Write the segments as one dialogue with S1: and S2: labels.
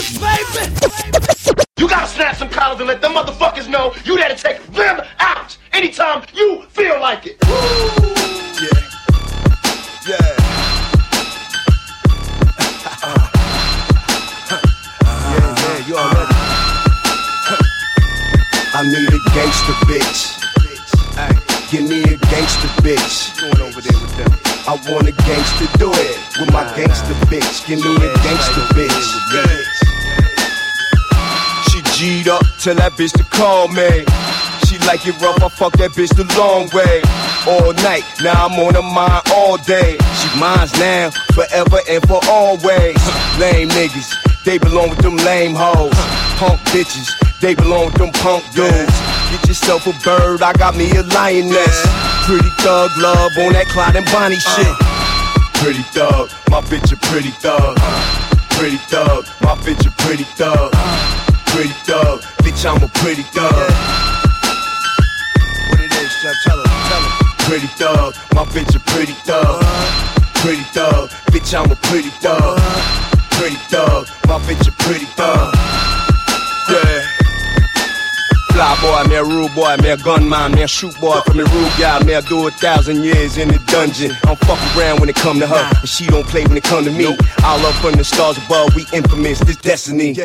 S1: fire, baby.
S2: You gotta snap some collars and let them motherfuckers know you there to take them out anytime you feel like it.
S3: Yeah. Yeah. yeah, yeah, you already. I need a gangster bitch. Ay, give me a gangster bitch. Going over there with them. I want a gangster do it with my gangster bitch. Give me a gangster bitch. G'd up, tell that bitch to call me. She like it rough, I fuck that bitch the long way. All night, now I'm on her mind all day. She mine's now, forever and for always. Lame niggas, they belong with them lame hoes. Punk bitches, they belong with them punk dudes. Get yourself a bird, I got me a lioness. Pretty thug love on that Clyde and Bonnie shit. Pretty thug, my bitch a pretty thug. Pretty thug, my bitch a pretty thug. Pretty thug, bitch I'm a pretty thug. What it is, tell her, tell her. Pretty thug, my bitch a pretty thug. Pretty thug, bitch I'm a pretty thug. Pretty thug, my bitch a pretty thug. Yeah. Fly boy, me a rude boy, me a gunman, me a shoot boy from the rude guy, me a do a thousand years in the dungeon. I'm fuck around when it come to her, and she don't play when it come to me. All up from the stars above, we infamous, this destiny.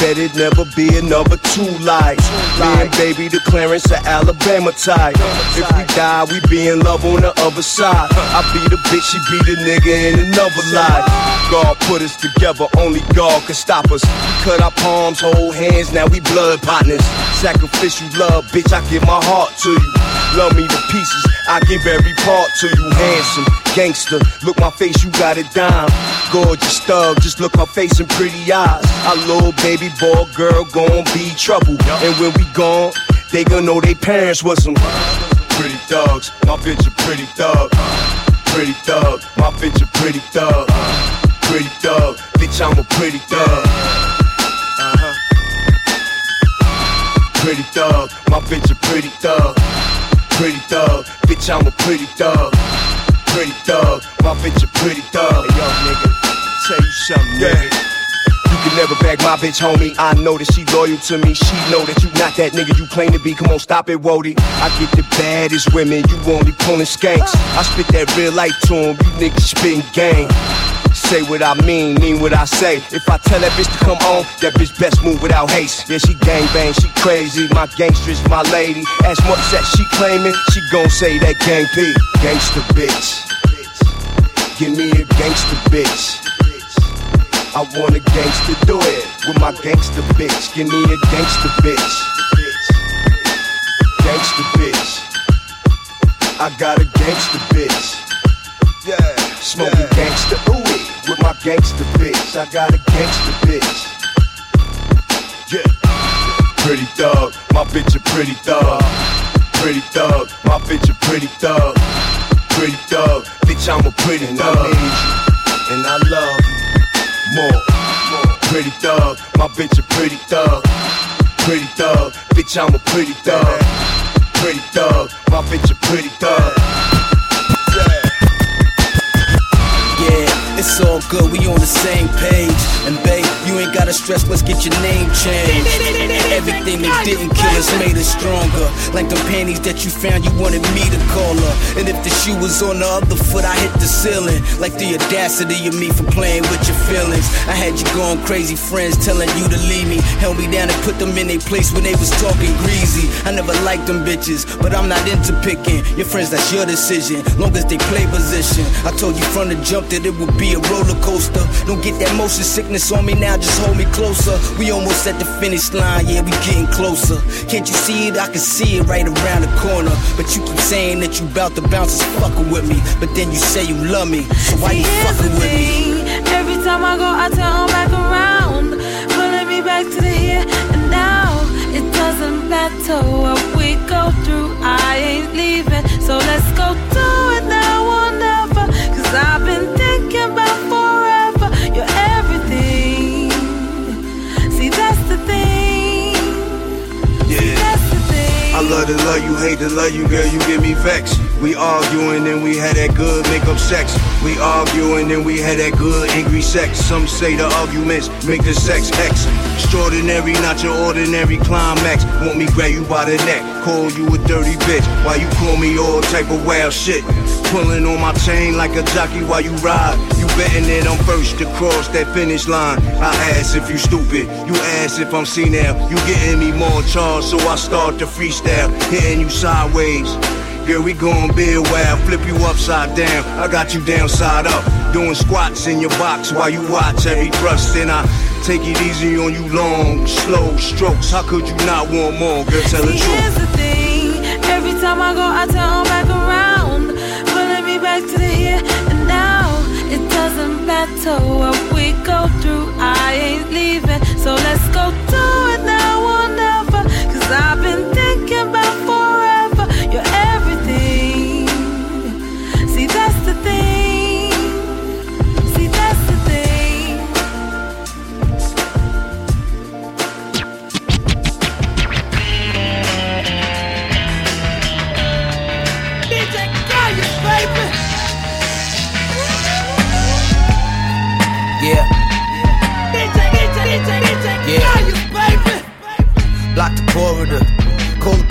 S3: Bet it never be another two lives. Me and baby the Clarence of Alabama type. If we die, we be in love on the other side. I be the bitch, she be the nigga in another life. God put us together, only God can stop us. We cut our palms, hold hands, now we blood partners. Sacrificial love, bitch, I give my heart to you. Love me to pieces, I give every part to you. Handsome, gangster, look my face, you got it down. Gorgeous thug, just look my face and pretty eyes. Our little baby boy, girl, gon' be trouble. And when we gone, they gon' know they parents was some pretty thugs. My bitch a pretty thug. Pretty thug, my bitch a pretty thug. Pretty thug, bitch, I'm a pretty thug. Uh-huh. Pretty thug, my bitch a pretty thug. Pretty thug, bitch, I'm a pretty thug. Pretty thug, my bitch a pretty thug. Hey, yo, nigga, tell you something, yeah. You can never bag my bitch, homie. I know that she loyal to me. She know that you not that nigga you claim to be. Come on, stop it, Wody. I get the baddest women, you only pulling skanks. I spit that real life to to 'em, you niggas spitting game. Say what I mean, mean what I say. If I tell that bitch to come on, that bitch best move without haste. Yeah, she gang bang, she crazy. My gangstress, my lady. As much as she claiming, she gon' say that gang P. Gangsta bitch. Give me a gangsta bitch. I want a gangster do it with my gangster bitch. Give me a gangster bitch. Gangster bitch. I got a gangster bitch. Yeah. Smoking gangster ooey with my gangster bitch. I got a gangster bitch. Yeah. Pretty thug, my bitch a pretty thug. Pretty thug, my bitch a pretty thug. Pretty thug, bitch I'm a pretty thug. I need you, and I love you more. Pretty thug, my bitch a pretty thug. Pretty thug, bitch I'm a pretty thug. Pretty thug, my bitch a pretty thug.
S1: It's all good, we on the same page. And babe, ain't gotta stress, let's get your name changed. Everything that didn't kill us made us stronger. Like the panties that you found, you wanted me to call her. And if the shoe was on the other foot, I hit the ceiling. Like the audacity of me for playing with your feelings. I had you going crazy, friends telling you to leave me. Held me down and put them in their place when they was talking greasy. I never liked them bitches, but I'm not into picking. Your friends, that's your decision. Long as they play position. I told you from the jump that it would be a roller coaster. Don't get that motion sickness on me now, just hold me closer. We almost at the finish line, yeah, we getting closer. Can't you see it? I can see it right around the corner. But you keep saying that you bout to bounce is fucking with me. But then you say you love me, so why you fucking with me?
S4: Every time I go, I turn back around, pulling me back to the here and now. It doesn't matter what we go through, I ain't leaving. So let's go do it now or never. Cause I've been
S3: love to love you, hate to love you, girl, you give me vex. We arguing and we had that good make up sex. We argue and we had that good angry sex. Some say the arguments make the sex hex. Extraordinary, not your ordinary climax. Want me grab you by the neck, call you a dirty bitch. Why you call me all type of wild shit. Pulling on my chain like a jockey while you ride. You betting that I'm first to cross that finish line. I ask if you stupid, you ask if I'm senile. You getting me more charged, so I start to freestyle, hitting you sideways. Girl, we gon' be a while, flip you upside down. I got you down side up, doing squats in your box while you watch every thrust. And I take it easy on you, long, slow strokes. How could you not want more? Girl, tell the
S4: See,
S3: truth.
S4: here's the thing. Every time I go, I turn back around, me back to the here and now. It doesn't matter what we go through, I ain't leaving. So let's go do it now or never. Cause I've been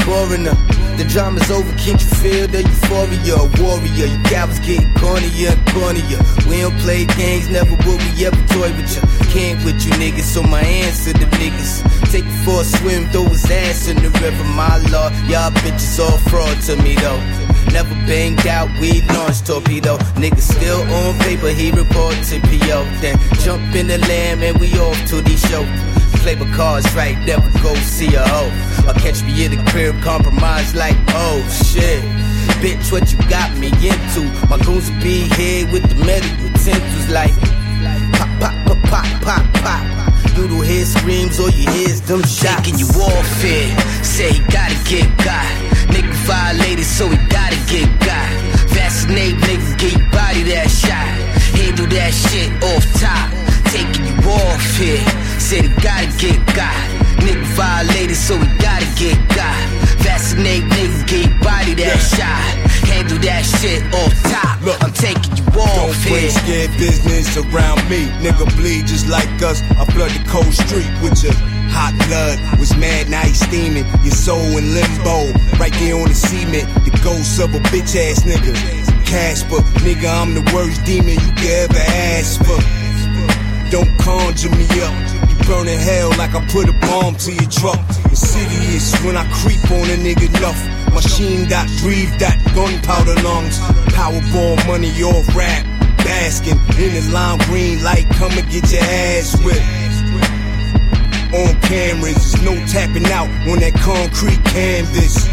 S1: call the drama's over, can't you feel the euphoria? Warrior, you cowards get cornier and cornier. We don't play games, never would we ever toy with you. Can't with you niggas, so my answer to niggas. Take you for a swim, throw his ass in the river, my lord. Y'all bitches all fraud to me though. Never banged out, we launched torpedo. Niggas still on paper, he reported PO. Then jump in the lamb and we off to the shows. Play my cards right, never go see a hoe. Or catch me in the crib, compromised like, oh shit. Bitch, what you got me into? My goons will be here with the metal utensils like pop, pop, pop, pop, pop, pop. Don't hear screams, all you hear is them shots. Taking you off here, say he gotta get got. Nigga violated, so he gotta get got. Vaccinate, nigga, get your body that shot. Handle that shit off top. Taking you off here, said he gotta get God. Nigga violated, so he gotta get God. Vaccinate, nigga, get body that shot. Handle that shit off top.
S3: Look.
S1: I'm taking you off
S3: Don't
S1: here.
S3: scared business around me. Nigga bleed just like us. I flood the cold street with your hot blood. Was mad, now he's steaming. Your soul in limbo. Right there on the cement. The ghost of a bitch ass nigga. Casper, nigga, I'm the worst demon you could ever ask for. Conjure me up. You burning hell like I put a bomb to your truck. Insidious when I creep on a nigga enough. Machine dot, breathe that, gunpowder lungs. Powerball money off rap. Basking in the lime green light, come and get your ass whipped. On cameras, there's no tapping out on that concrete canvas.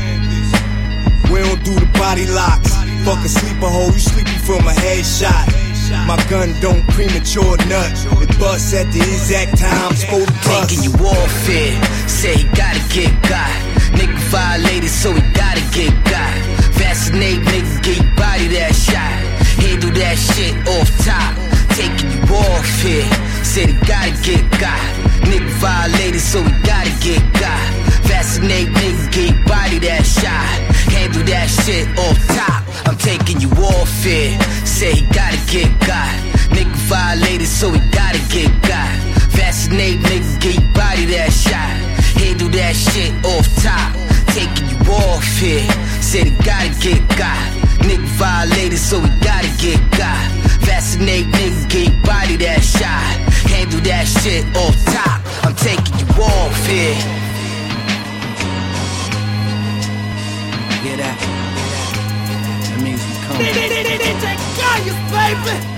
S3: We don't do the body locks. Fuck a sleeper hole, you sleepy from a headshot. My gun don't premature nut. It busts at the exact time, to bust.
S1: Taking you off here, say he gotta get got. Nigga violated, so he gotta get got. Vaccinate, nigga, get your body that shot. Handle that shit off top. Taking you off here, said he gotta get got. Nigga violated, so he gotta get got. Vaccinate, nigga, get your body that shot. Handle that shit off top. I'm taking you off here, say he gotta get got. Nigga violated, so he gotta get got. Vaccinate, nigga, get your body that shot. Handle that shit off top. Taking you off here. Said he gotta get got. Nigga violated, so he gotta get got. Vaccinate, nigga, get your body that shot. Handle that shit off top. I'm taking you off here. Hear that? That means we coming.
S4: DJ Kayus, baby.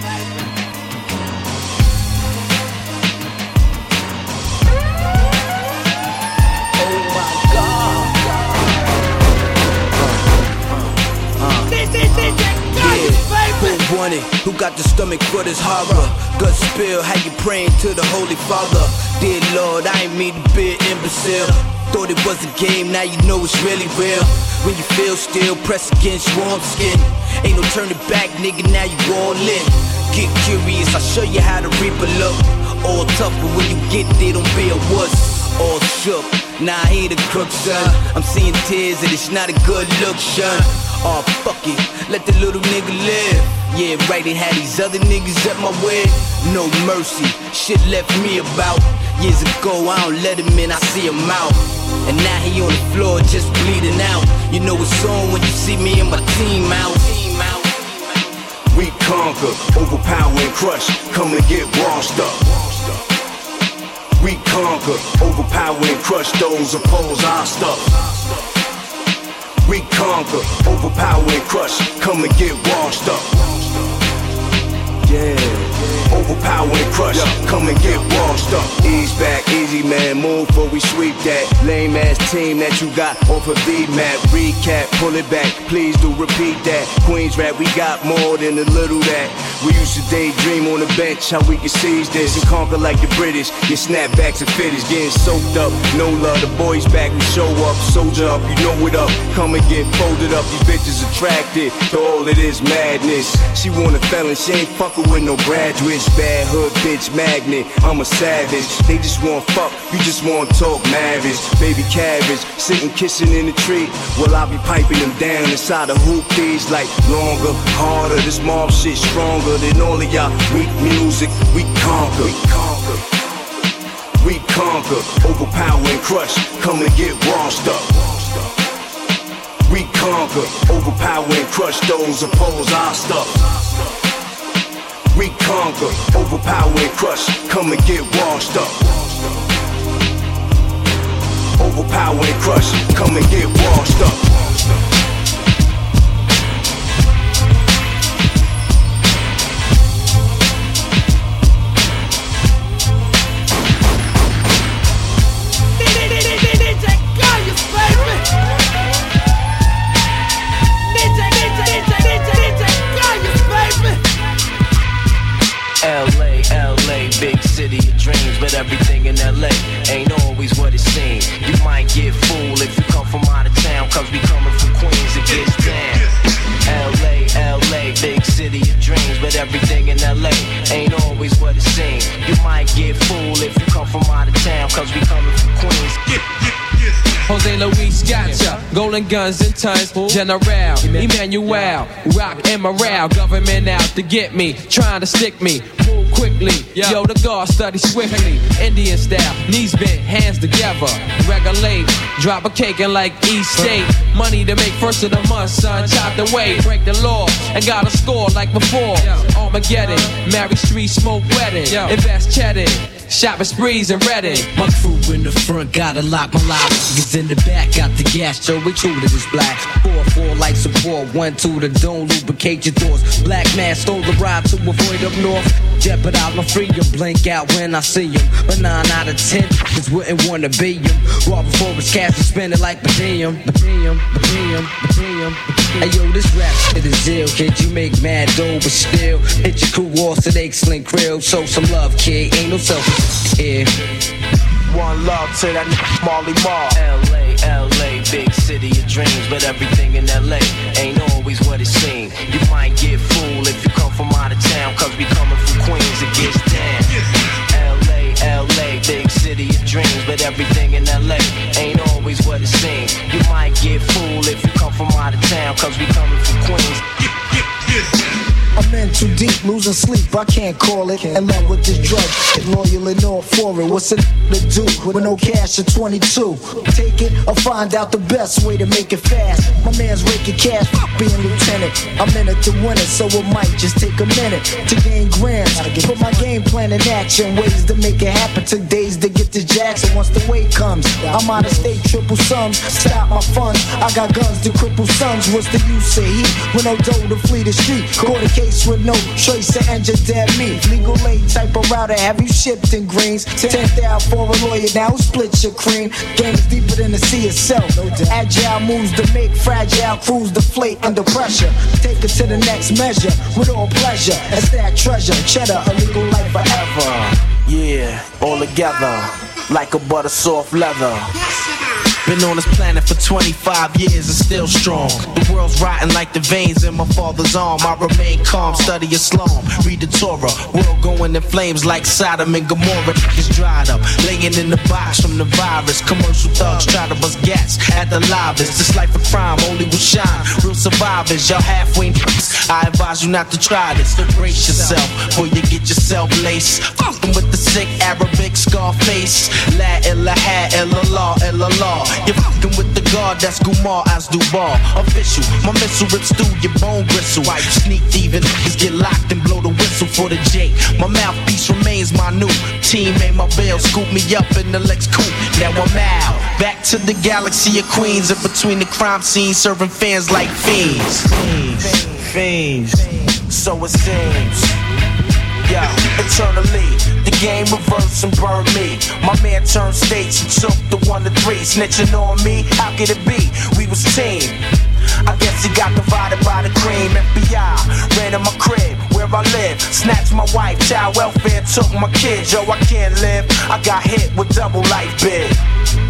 S1: Who wanted? Who got the stomach for this horror? Gut spill, how you praying to the Holy Father? Dear Lord, I ain't mean to be an imbecile. Thought it was a game, now you know it's really real. When you feel still, press against warm skin. Ain't no turning back, nigga, now you all in. Get curious, I'll show you how to reap a look. All tough, but when you get there, don't be a wuss. All shook, nah, I a crook, son. I'm seeing tears and it's not a good look, son. Oh, fuck it, let the little nigga live. Yeah, right, they had these other niggas at my wedding. No mercy, shit left me about. Years ago, I don't let him in, I see him out. And now he on the floor just bleeding out. You know it's on when you see me and my team out.
S3: We conquer, overpower and crush, come and get washed up. We conquer, overpower and crush those opposed our stuff. We conquer, overpower and crush, come and get washed up. Yeah. Overpower and crush, come and get washed up. Ease back, easy man, move before we sweep that. Lame ass team that you got off of VMAT. Recap, pull it back, please do repeat that. Queens rap, we got more than a little that. We used to daydream on the bench, how we can seize this and conquer like the British. Get snapbacks and fitters, getting soaked up. No love, the boys back, we show up, soldier up, you know it up. Come and get folded up, these bitches attracted to all of this madness. She want a felon, she ain't fucking with no graduate bitch, bad hood bitch magnet. I'm a savage. They just want fuck, you just want talk marriage. Baby cabbage, sitting kissing in the tree. Well, I'll be piping them down inside the hoop these like longer, harder. This mob shit stronger than all of y'all weak music. We conquer. We conquer. We conquer, overpower and crush. Come and get washed up. We conquer, overpower and crush those opposed our stuff. We conquer, overpower and crush, come and get washed up. Overpower and crush, come and get washed up.
S5: But everything in LA ain't always what it seems. You might get fooled if you come from out of town, cause we coming from Queens, it gets down. LA, LA, big city of dreams, but everything in LA ain't always what it seems. You might get fooled if you come from out of town, cause we coming from Queens.
S6: Jose Luis gotcha, golden guns and tons, General, Emmanuel, rock and morale, government out to get me, trying to stick me, quickly. Yo, the guard study swiftly. Indian style, knees bent, hands together. Regulate, drop a cake and like East State. Money to make first of the month, son. Chop the way, break the law, and got a score like before. Armageddon, Mary Street, smoke wedding. Invest cheddar. Shopping sprees and Reddit.
S1: My crew in the front gotta lock my lock. Niggas in the back got the gas, so we true to this black. Four, four like support, one, two, the don't lubricate your doors. Black man stole the ride to avoid up north. Jeopardize my freedom, blink out when I see him. But nine out of ten just wouldn't wanna be him. Raw before his cash spend it like per diem, per diem. Hey yo, this rap shit is ill, kid. You make mad dough, but still hit your crew off to the excellent grill. Show some love, kid. Ain't no selfish yeah.
S5: One love to that Marley Marl. LA, LA, big city of dreams, but everything in LA ain't always what it seems. You might get fooled if you come from out of town, cause we coming from Queens, it gets down. LA, LA, big city of dreams, but everything in LA ain't always what it seems. You might get fooled if you come from out of town, cause we coming from Queens.
S7: I'm in too deep, losing sleep, I can't call it. In love with this drug, loyal and all for it. What's it to do with no cash at 22? Take it or find out the best way to make it fast. My man's raking cash, being lieutenant. I'm in it to win it, so it might just take a minute to gain grams. Put my game plan in action, ways to make it happen. Took days to get to Jackson. Once the weight comes, I'm out of state, triple sums. Stop my funds, I got guns to cripple sons. What's the use of heat with no dough to flee the street? A case with no choice to end your dead meat. Legal aid type of router, have you shipped in greens? Tenth out for a lawyer, now split your cream. Game is deeper than the sea itself. Agile moves to make fragile crews deflate under pressure. Take it to the next measure with all pleasure. It's that treasure, cheddar, a legal life forever.
S5: Yeah, all together, like a butter soft leather.
S8: Been on this planet for 25 years and still strong. The world's rotting like the veins in my father's arm. I remain calm, study Islam, read the Torah. World going in flames like Sodom and Gomorrah. It's dried up, laying in the box from the virus. Commercial thugs try to bust gas at the livest. This life of crime only will shine. Real survivors, y'all halfway. I advise you not to try this. So brace yourself before you get yourself laced. Fucking with the sick Arabic scar face. La ilaha illallah illallah. You're fucking with the God that's Gumar as Dubar. Official, my missile rips through your bone bristle. I sneak thieving niggas get locked and blow the whistle for the J. My mouthpiece remains my new teammate. My bail scoop me up in the Lex coupe. Now I'm out. Back to the galaxy of Queens. In between the crime scenes, serving fans like fiends. Fiends. Fiends. So it seems. Yeah, eternally, the game reversed and burned me. My man turned states and took one to three. Snitching on me, how could it be? We was team. I guess he got divided by the cream. FBI ran in my crib where I live. Snatched my wife, child welfare, took my kids. Yo, I can't live. I got hit with double life bid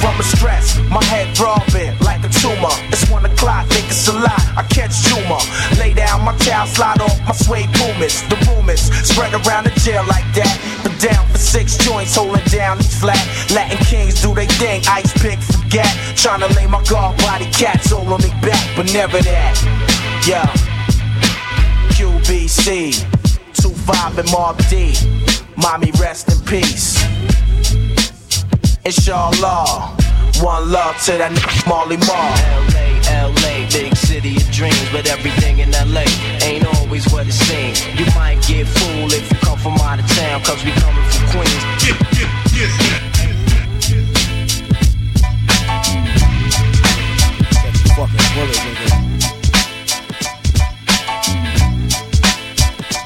S8: from a stress. My head throbbing like a tumor. It's one o'clock, think it's a lot. I catch tumor. Lay down my towel, slide off my suede pumas. The rumors spread around the jail like that. But down for six joints, holding down these flat. Latin kings do they thing, ice pick, forget. Trying to lay my guard body cats all on me back, but never that. Yeah. QBC, 2-5 and Mark D. Mommy, rest in peace. Inshallah. One love to that nigga Marley Marl. LA, LA, big city of dreams, but everything in LA ain't always what it seems. You might get fooled if you come from out of town, cause we coming from Queens. Yeah, yeah, yeah.
S5: Fucking nigga.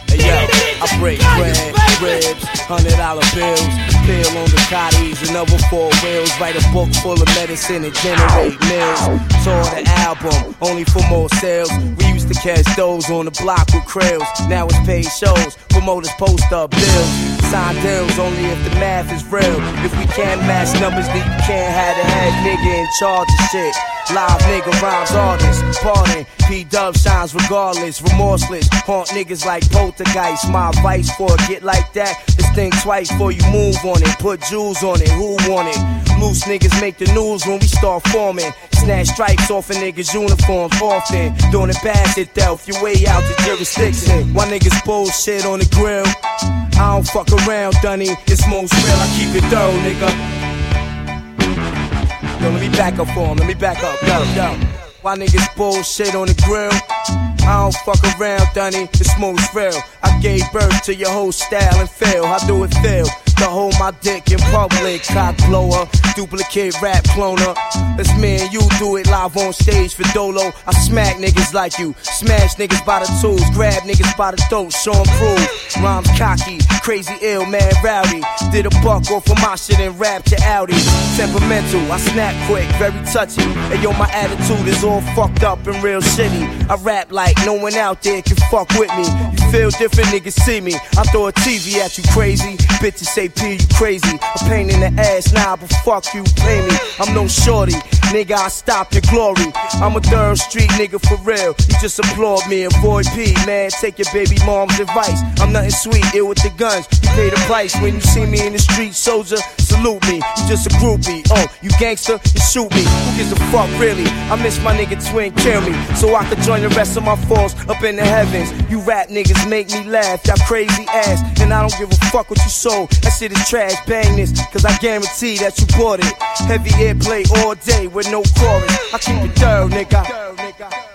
S5: Hey yo, I break bread, ribs, hundred dollar bills, peel on the cotties another four wheels. Write a book full of medicine and generate mills. Tour the album, only for more sales. We used to catch those on the block with krills. Now it's paid shows, promoters post up bills. Sign deals only if the math is real. If we can't match numbers, then you can't have the head nigga in charge of shit. Live nigga rhymes artists, pardon. P Dub shines regardless, remorseless. Haunt niggas like poltergeist. My vice for a get like that think twice before you move on it. Put jewels on it, who want it? Loose niggas make the news when we start forming. Snatch stripes off a niggas' uniforms often. Doing it it, Delph, your way out the jurisdiction. Why niggas bullshit on the grill? I don't fuck around, Dunny. It's most real, I keep it thorough, nigga. Yo, let me back up for him, let me back up, yo, yo. Why niggas bullshit on the grill? I don't fuck around, Dunny, it's most real. I gave birth to your whole style and feel. I do it feel? To hold my dick in public, cock blower, duplicate rap cloner. It's me and you do it live on stage for Dolo. I smack niggas like you, smash niggas by the tools, grab niggas by the throat, show 'em prove. Rhymes cocky, crazy ill, man rowdy. Did a buck off of my shit and rap to Audi. Temperamental, I snap quick, very touchy. And yo, my attitude is all fucked up and real shitty. I rap like no one out there can fuck with me. You feel different, niggas see me. I throw a TV at you crazy. Bitches say P, you crazy. A pain in the ass now, but fuck you, pay me. I'm no shorty, nigga, I stop your glory. I'm a third street nigga for real. You just applaud me, avoid P, man. Take your baby mom's advice. I'm nothing sweet, ill with the You pay the price when you see me in the street, soldier. Salute me, you just a groupie. Oh, you gangster, you shoot me. Who gives a fuck, really? I miss my nigga twin, kill me. So I could join the rest of my foes up in the heavens. You rap niggas make me laugh, y'all crazy ass. And I don't give a fuck what you sold. That shit is trash, bang this, cause I guarantee that you bought it. Heavy airplay all day with no chorus. I keep it thorough, nigga.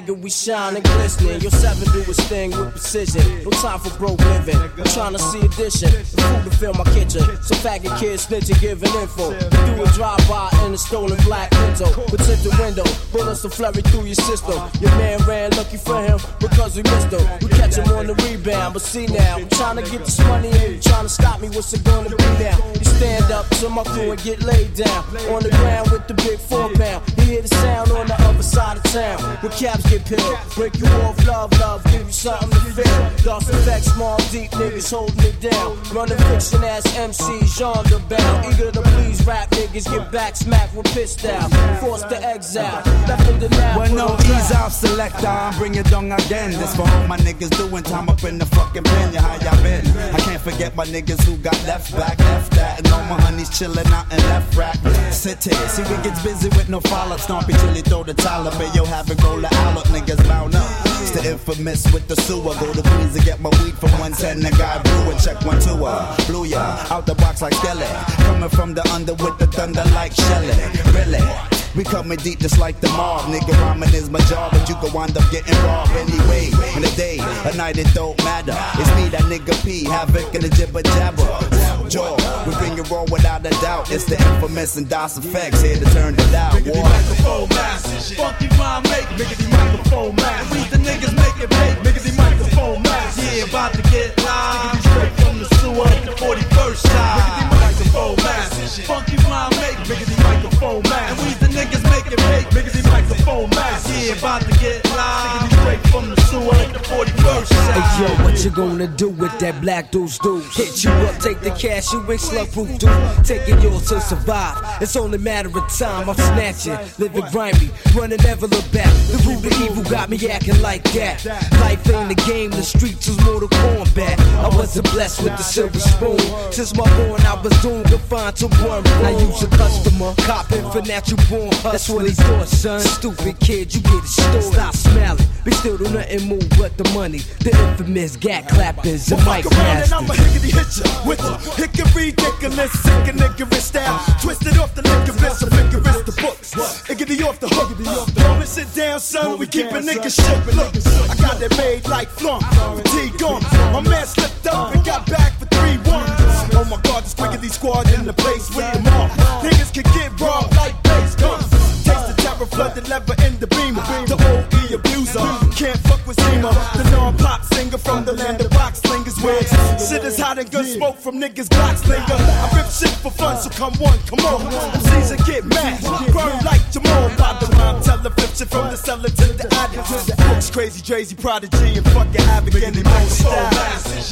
S1: Nigga, we shine and glistening. Your seven do his thing with precision. No time for broke living. I'm trying to see addition. The food to fill my kitchen. Some faggot kids snitching, giving info. Do a drive by in a stolen black Pinto. With tinted window, bullets will flurry through your system. Your man ran lucky for him because we missed him. We catch him on the rebound, but see now, I'm trying to get this money and you trying to stop me. What's it gonna be now? You stand up to my crew and get laid down on the ground with the big four pound. You hear the sound on the other side of town. Where caps get peeled, break you off, love, love, give you something to feel. Das EFX, small, deep niggas holding it down. Running fiction ass MCs, genre bound. Eager to please rap niggas, get back smacked with pistol. Forced to exile, left in the now.
S9: Well, no, off, selector. I'm bring it down again. This for all my niggas doing time up in the fucking pen. Yeah, how y'all been? I can't forget my niggas who got left back, left that. And all my honeys chilling out in left rack. City, see, we gets busy with no follow up. Stompy till he throw the towel But yo, have it roll the out. Niggas bound up. It's the infamous with the sewer. Go to Queens to get my weed from 110. The guy blew and check one two uh, Blew ya out the box like Skelly. Coming from the under with the thunder like Shelly. Really? We coming deep just like the mob. Nigga, rhyming is my job, but you can wind up getting robbed anyway. In the day, a night, it don't matter. It's me, that nigga P, havoc in the jibber jabber. Jaw, we bring it raw without a doubt. It's the infamous and Das EFX here to turn it out.
S10: Miggity microphone mass, funky rhyme make, miggity microphone mass. We the niggas make it big, miggity microphone mass. Yeah, about to get live, miggity straight from the sewer, the 41st side. Miggity microphone mass, funky rhyme make, miggity microphone mass. And we the niggas make it big, miggity microphone mass. Yeah, about to get live, straight from the sewer, the 41st side.
S1: Hey yo, what you gonna do with that black dude's deuce? Hit you up, take the cash, you ain't slug proof dude. Taking yours to survive. It's only a matter of time. I'm snatching, living grimy, running never look back. The root of evil got me acting like that. Life ain't a game, the streets is Mortal Kombat. I wasn't blessed with the silver spoon. Since my born, I was doomed to find to one room. I use a customer, copping for natural born. That's what he thought, son. Stupid kid, you get it stored. Stop smiling, but still do nothing move but the money. The infamous gat clappers and mic
S10: around and I'ma hickety hit ya with a hickory dickory sick and niggerist style. Twisted off the licorice, a vigorous the books. Hickety off the hook. Roll sit down, son. We keep a nigga shook. Look, I got that made like flunk. Fatigue on. My man slipped up and got back for three one. Oh my God, this quickity squad in the place with them all. Niggas can get robbed like bass guns. The terror, flood the lever in the beamer. The OE abuser can't fuck with Zima. The non-pop singer from the land of box slingers. Where shit is hot and good smoke from niggas Glock slinger. I rip shit for fun, so come on, come on. MCs and get mad, burn like Jamal. By the rhyme, tell the shit from the cellar to the attic. Books crazy, crazy prodigy, and fucking havoc in the style.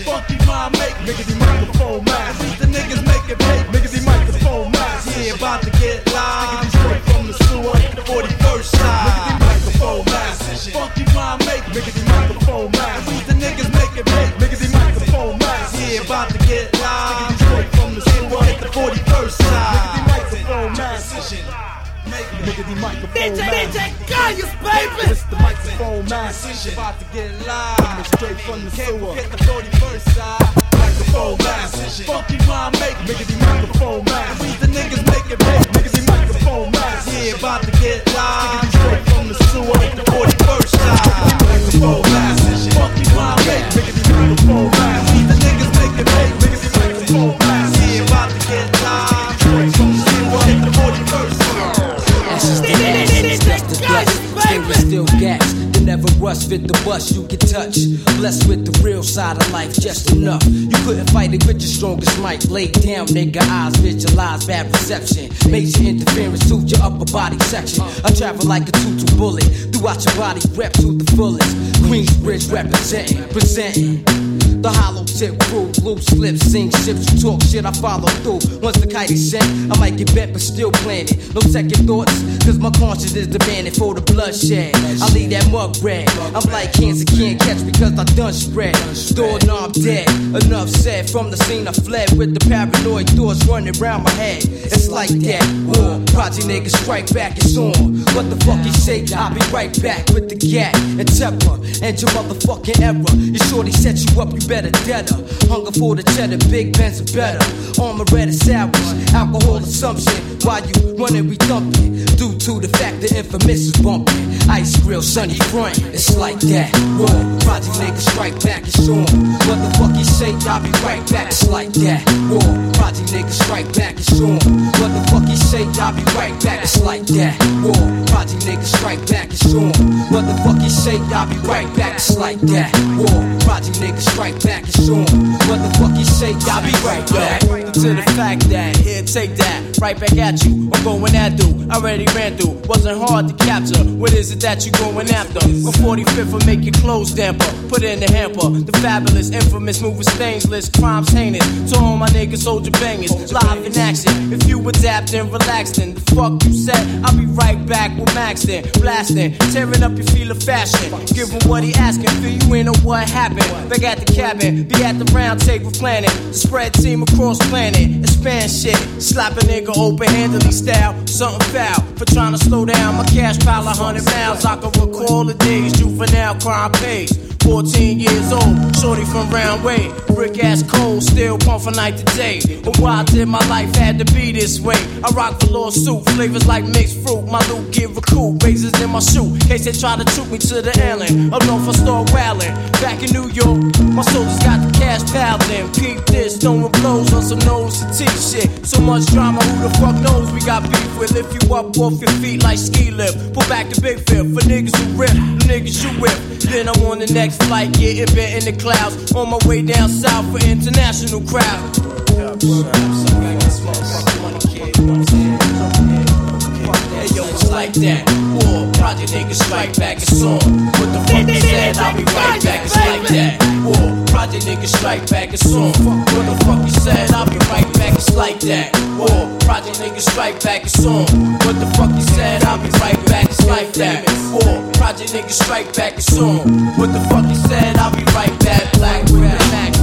S10: Funky rhyme make, niggas microphone mass. The niggas make it pay, niggas be microphone mass. Yeah, about to get live. Straight from the sewer, the 41st side. Niggas microphone mass. Funky rhyme make, niggas microphone mass. The niggas make it pay, niggas Nigga, the microphone
S11: DJ,
S10: mass.
S11: DJ Kayus, baby.
S10: It's the microphone mass. About to get live. Coming straight from the sewer. Get the 41st side. Microphone mass. Funky rhyme make. Nigga, the microphone mass. We the niggas make it big. Niggas, the microphone mass. Yeah, about to get live. Nigga, straight from the sewer. The 41st side. Microphone mass. Funky rhyme make. Nigga, the microphone mass. We the niggas make it big. Niggas, the microphone mass.
S1: Rust, fit the bus you can touch. Blessed with the real side of life, just enough. You couldn't fight it with your strongest might. Lay down, nigga, eyes visualize bad reception. Major interference to your upper body section. I travel like a tutu bullet throughout your body, rep to the fullest. Queensbridge representing, presenting. The hollow tip crew, loose lips, sink ships, you talk shit, I follow through. Once the kite is sent, I might get bent, but still planning. No second thoughts, cause my conscience is demanding for the bloodshed. I leave that mug red. I'm like cancer, can't catch because I done spread. Doorknob dead, enough said. From the scene I fled with the paranoid thoughts running around my head. It's like that, war. Project niggas strike back, it's on. What the fuck he say? I'll be right back with the gat and temper and your motherfucking error. You shorty set you up, you better dead better. Hunger for the cheddar, big bands are better. Armor red established, alcohol assumption. While you running, we thumping. Due to the fact the infamous is bumping. Ice grill, sunny front, it's like that. War, project niggas strike back show 'em. What the fuck you say, I'll be right back, it's like that. War, project niggas strike back show 'em. What the fuck you say, I'll be right back, it's like that. War, project niggas strike back show 'em. What the fuck you say, I'll be right back, it's like that. War, project niggas strike back 'em. What the fuck you say, I'll be right back.
S5: to the fact that here, take that, right back at you. I'm going at you. I already ran through, wasn't hard to capture. What is it that you going after? With 45th will make your clothes damper, put it in the hamper. The fabulous, infamous, moving stainless, crimes heinous. To all my niggas, soldier bangers, live in action. If you adapt and relax, then the fuck you said, I'll be right back with Maxton, blasting, tearing up your feel of fashion. Give him what he asking, Feel you in on what happened. Back at the cabin, be at the round table planning. Spread team across planet, expand shit. Slap a nigga open handedly style, something foul. For trying to slow down my cash pile a hundred miles. I can recall the days, juvenile crime pays. 14 years old, shorty from round way. Brick ass cold, still pump from night to day. But why did my life had to be this way? I rock the lawsuit, flavors like mixed fruit. My loot get recouped, razors in my shoe. Case they try to shoot me to the island. Up north, I start wailing. Back in New York, my soldiers got the cash in. Peep this, throwing blows on some nose to teeth shit. So much drama, who the fuck knows we got beef with? Lift you up off your feet like ski lift. Pull back the big fifth for niggas who rip, niggas you whip. Then I'm on the next flight, getting bent in the clouds. On my way down south for international crowd. Hey yo, it's like that. War, project niggas strike back and song. What the fuck you said? I'll be right back. It's like that. War, project niggas strike back and song. What the fuck you said? I'll be right back. It's like that. War, project niggas strike back and song. What the fuck you said? I'll be right back. It's like that. War, project niggas strike back and song. What the fuck you said? I'll be right back. Black with the.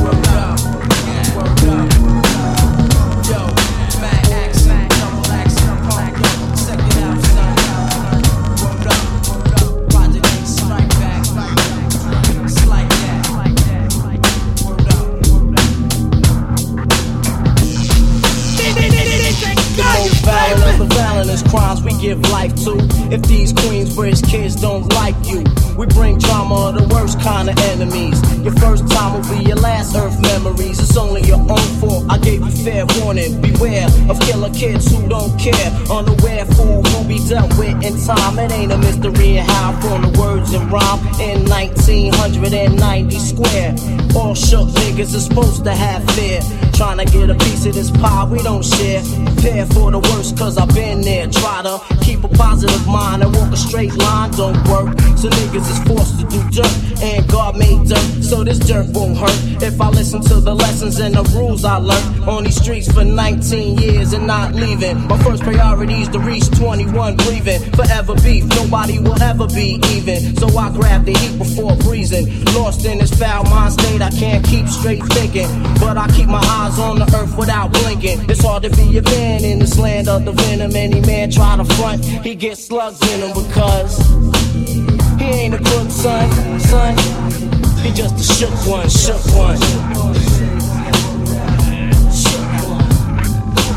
S5: Give life to. If these Queensbridge kids don't like you, we bring drama, the worst kind of enemies. Your first time will be your last earth memories. It's only your own fault. I gave you fair warning. Beware of killer kids who don't care. Unaware fool who be dealt with in time. It ain't a mystery how from the words and rhyme in 1990 square. All shook niggas is supposed to have fear. Trying to get a piece of this pie we don't share. Prepare for the worst, cause I've been there. Try to keep a positive mind and walk a straight line don't work. So niggas is forced to do dirt, and God made dirt, so this dirt won't hurt. If I listen to the lessons and the rules I learned on these streets for 19 years and not leaving. My first priority is to reach 21 breathing. Forever beef, nobody will ever be even. So I grab the heat before breezing. Lost in this foul mind state, I can't keep straight thinking. But I keep my eyes on the earth without blinking. It's hard to be a man in this land of the venom. Any man try to front, he gets slugs in him because he ain't a crook, son, son. He just a shook one, shook one.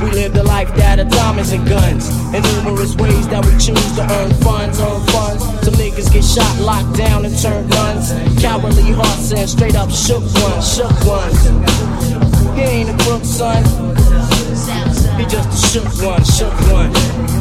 S5: We live the life that of diamonds and guns. In numerous ways that we choose to earn funds, earn funds. Some niggas get shot, locked down, and turn guns. Cowardly hearts and straight up shook ones, shook ones. He ain't a crook, son. He just a shook one, shook one.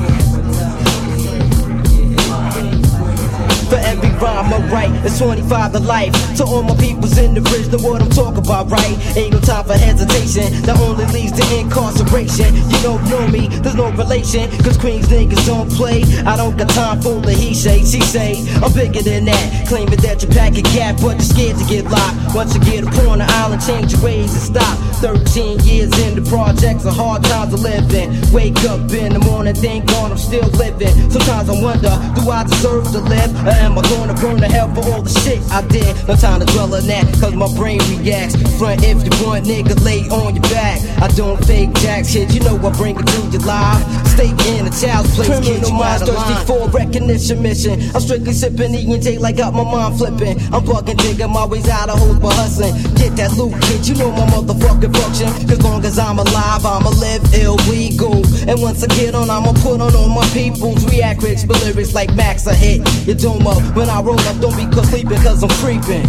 S5: For every rhyme I write, it's 25 to life. To all my peoples in the bridge, know what I'm talking about, right? Ain't no time for hesitation, that only leads to incarceration. You don't know me, there's no relation, cause Queens niggas don't play. I don't got time for the he say, she say. I'm bigger than that, claiming that you pack a gap, but you're scared to get locked. Once you get up on the island, change your ways and stop.
S12: 13 years in the projects, a hard times to live in. Wake up in the morning, thank God I'm still living. Sometimes I wonder, do I deserve to live? Or am I gonna burn to hell for all the shit I did? No time to dwell on that, cause my brain reacts. Front if you want, nigga, lay on your back. I don't fake jacks, shit, you know I bring it to your life. Stay in a child's place, Criminal minds thirsty for recognition mission. I'm strictly sipping, eating take like got my mind flipping. I'm bugging, digging my ways out of hoes, but hustling. Get that loot, kid, you know my motherfucking function. Cause long as I'm alive, I'ma live illegal. And once I get on, I'ma put on all my peoples. React rich, but lyrics like Max, I hit your dome up. When I roll up, don't be sleeping, cause I'm creeping.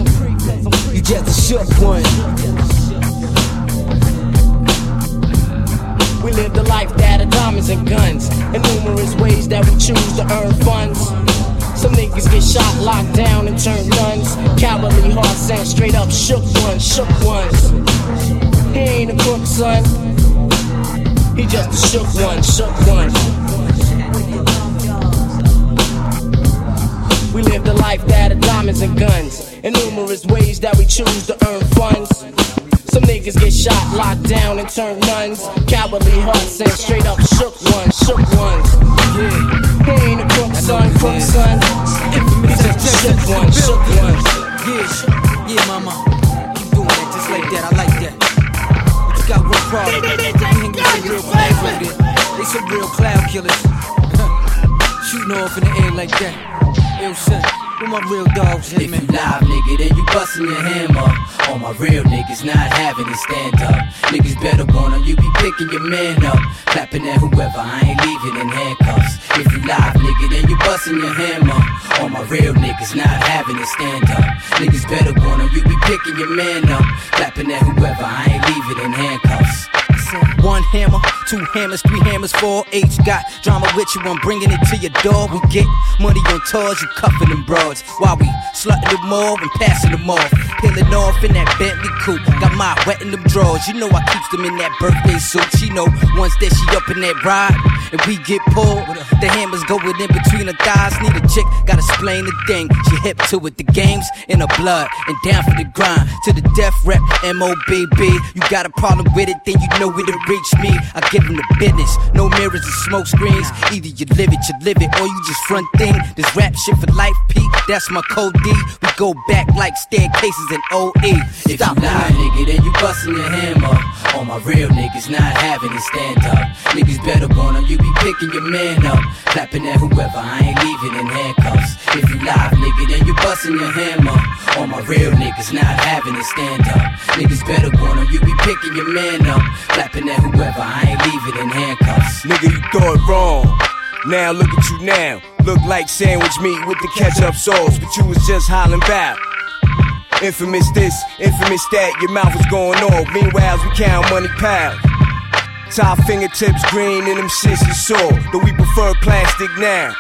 S12: You just a shook one. We live the life that of diamonds and guns, and numerous ways that we choose to earn funds. Some niggas get shot, locked down, and turn guns. Cowardly hearts sent straight up shook ones, shook ones. He ain't a crook, son. He just a shook one, shook one. We live the life that of diamonds and guns, in numerous ways that we choose to earn funds. Some niggas get shot, locked down, and turn nuns. Cowardly hearts and straight up shook ones, shook ones. Yeah, he ain't a crook son, crook son. He just a shook one, shook ones.
S11: Yeah, yeah, mama. Keep doing that just like that. I like that. But you got one problem. You hang with real cloud over there. They some real cloud killers. Shooting off in the air like that. Son. Where my real dogs at,
S1: If you live, nigga, then you bustin' your hammer. All my real niggas not having it stand up. Niggas better want 'em, you be picking your man up. Clapping at whoever, I ain't leaving in handcuffs. If you live, nigga, then you bustin' your hammer. All my real niggas not having it stand up. Niggas better want 'em, you be picking your man up. Clapping at whoever, I ain't leaving in handcuffs.
S11: One hammer, two hammers, three hammers, four H. Got drama with you, I'm bringing it to your door. We get money on tours, you cuffing them broads. While we slutting them off and passing them off. Peeling off in that Bentley coupe. Got my wet in them drawers. You know I keeps them in that birthday suit. She know once that she up in that ride and we get pulled. The hammers going in between her thighs. Need a chick, gotta explain the thing. She hip to it, the games in her blood and down for the grind. To the death rep, MOBB. You got a problem with it, then you know where to reach me. I give them the business, no mirrors and smoke screens. Either you live it, you live it, or you just front thing. This rap shit for life, Pete, that's my code D. We go back like staircases in OE.
S1: If you lie, nigga, then you bustin' your hammer. All my real niggas not having it stand up. Niggas better want 'em, you be picking your man up. Clapping at whoever, I ain't leaving in handcuffs. If you live, nigga, then you bustin' your hammer. All my real niggas not having it stand up. Niggas better want 'em, you be picking your man up. Clapping at whoever, I ain't leaving in handcuffs.
S3: Nigga, you thought wrong. Now look at you now. Look like sandwich meat with the ketchup sauce, but you was just hollering back. Infamous this, infamous that, your mouth was going off. Meanwhile, we count money piles. Top fingertips green and them shits you saw. Though we prefer plastic now.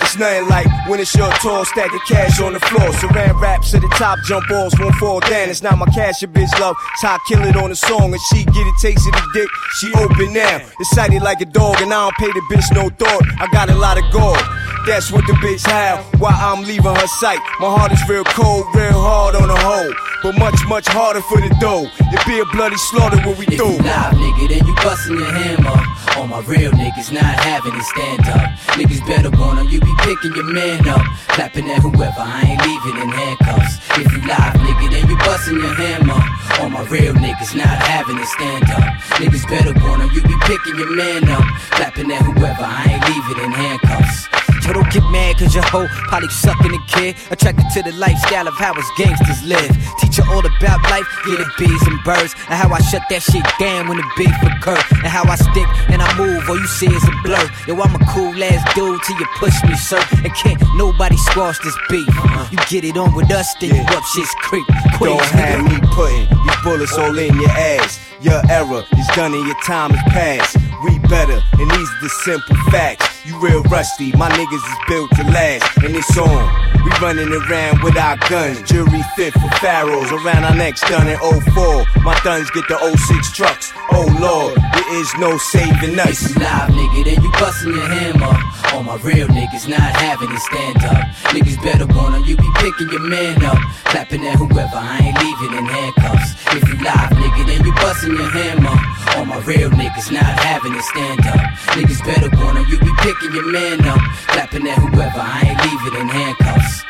S3: It's nothing like when it's your tall stack of cash on the floor. Saran wraps to the top, jump balls won't fall down. It's not my cash, your bitch love. Top kill it on the song and she get it, taste of the dick. She open now. Excited like a dog and I don't pay the bitch no thought. I got a lot of gold. That's what the bitch have. Why I'm leaving her sight. My heart is real cold, real hard on the hole. But much, much harder for the dough. It be a bloody slaughter when we
S1: If
S3: through.
S1: you live, nigga, then you bustin' your hammer. All my real niggas not having it stand up. Niggas better 'em, you be picking your man up. Clapping at whoever, I ain't leaving in handcuffs. If you live, nigga, then you bustin' your hammer. All my real niggas not having it stand up. Niggas better want you be picking your man up. Clapping at whoever, I ain't leaving in handcuffs.
S11: Yo, don't get mad cause your hoe probably sucking a kid. Attracted to the lifestyle of how us gangsters live. Teach her all about life, yeah, the bees and birds. And how I shut that shit down when the beef occur. And how I stick and I move, all you see is a blur. Yo, I'm a cool ass dude till you push me, sir. And can't nobody squash this beef. Uh-huh. You get it on with us, then you up shit's creep. Queens,
S3: Don't have me putting these bullets all in your ass. Your era is done and your time is past. We better, and these are the simple facts. You real rusty, my niggas is built to last, and it's on. We running around with our guns, jury fit for pharaohs around our necks done in 04. My thuns get the 06 trucks. Oh lord, there is no saving us.
S1: If you live, nigga, then you bustin' your hammer. All my real niggas not having it stand up. Niggas better 'em, you be picking your man up. Clapping at whoever, I ain't leaving in handcuffs. If you live, nigga, then you bustin'
S13: busting your hammer. All my real niggas not having it stand up. Niggas better on, you be picking your man up. Clapping at whoever, I ain't leaving in handcuffs.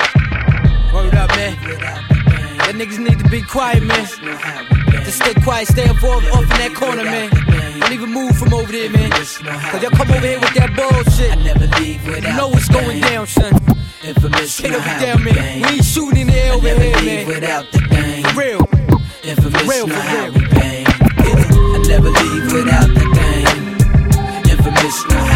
S1: Word up, man. That niggas need to be quiet, man. Just stay quiet, stay involved off in that corner, man. Don't even move from over there, man. Cause y'all come over here with that bullshit. I never leave without You know what's going down, son.
S13: Infamous,
S1: Get over down, man. We ain't shooting in the air over here, man.
S13: without the.
S1: For real.
S13: Infamous,
S1: Real,
S13: know
S1: for
S13: how we bang. I never leave without the game. Infamous, know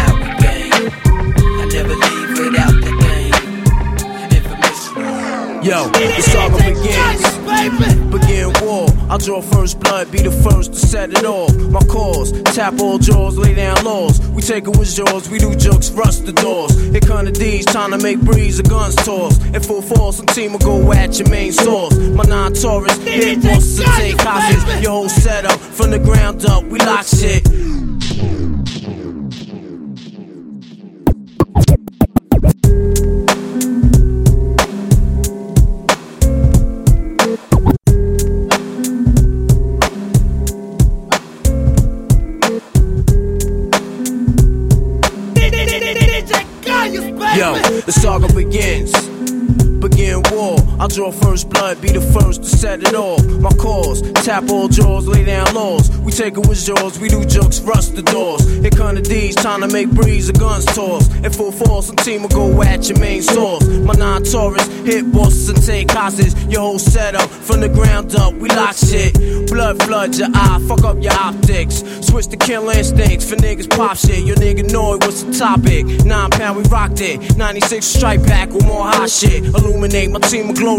S5: Yo, the saga begins. Begin war. I'll draw first blood, be the first to set it off. My cause, tap all jaws, lay down laws. We take it with jaws, we do jokes, rust the doors. Here come the D's, trying to make breeze, the guns toss. In full force, some team will go at your main source. My non Taurus, hit bosses to take hostages. Your whole setup, from the ground up, we lock shit. I'll draw first blood, be the first to set it off. My cause, tap all jaws, lay down laws. We take it with jaws, we do jokes, rust the doors. Here come the D's, trying to make breeze, the guns toss. In full force, some team will go at your main source. My non Taurus, hit bosses and take hostages. Your whole setup, from the ground up, we lock shit. Blood floods your eye, fuck up your optics. Switch to kill instincts for niggas pop shit. Your nigga know it, what's the topic? Nine pound, we rocked it. 96 strike back with more hot shit. Illuminate, my team will glow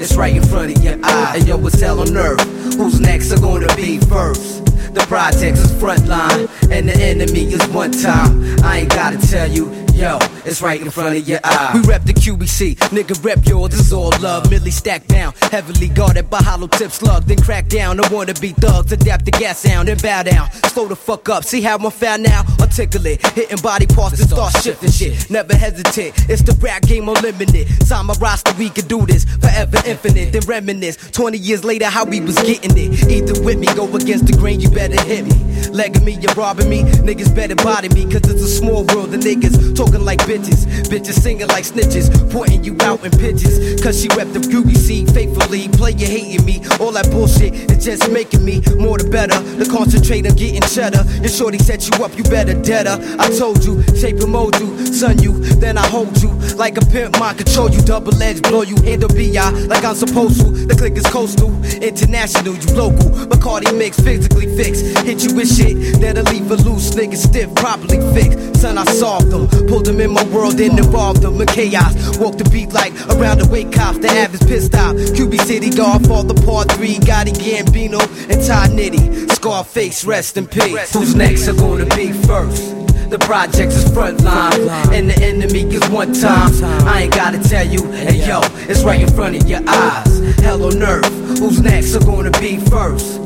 S13: it's right in front of your eye. Hey yo, it's hell on earth. Who's next are gonna be first? The project's is front line, and the enemy is one time. I ain't gotta tell you, yo, it's right in front of your eye.
S1: We rep the QBC, nigga rep yours, this is all love. Millie stacked down, heavily guarded by hollow tip slug. Then crack down, I wanna be thugs, adapt the gas sound, then bow down. Slow the fuck up, see how I'm found now? Articulate, hitting body parts and start shifting shit. Never hesitate, it's the rap game unlimited. Sign my roster, we can do this forever infinite. Then reminisce, 20 years later, how we was getting it. Either with me, go against the grain, you better hit me. Legging me, you're robbing me, niggas better body me, cause it's a small world. The niggas talking like bitches, bitches singing like snitches, pointing you out in pitches. Cause she rep the QBC faithfully, player hating me. All that bullshit is just making me more the better. The concentrate on getting cheddar. Your shorty set you up, you better deader. I told you, shape and mold you, son you, then I hold you. Like a pimp, mind control you, double edge, blow you, handle BI like I'm supposed to. The click is coastal, international, you local. Bacardi mix, physically fixed. Hit you with shit that'll leave a loose nigga stiff, properly fixed. Son, I solved them, pulled them in my world and involved them in chaos. Walk the beat like around the wake cops, the average pissed out. QB City, God, fall the part three, Gotti Gambino, and Ty Nitty. Scarface, rest in peace.
S13: Who's next are gonna be first? The projects is front line, and the enemy is one time. I ain't gotta tell you, hey yo, it's right in front of your eyes. Hell on earth, who's next are gonna be first?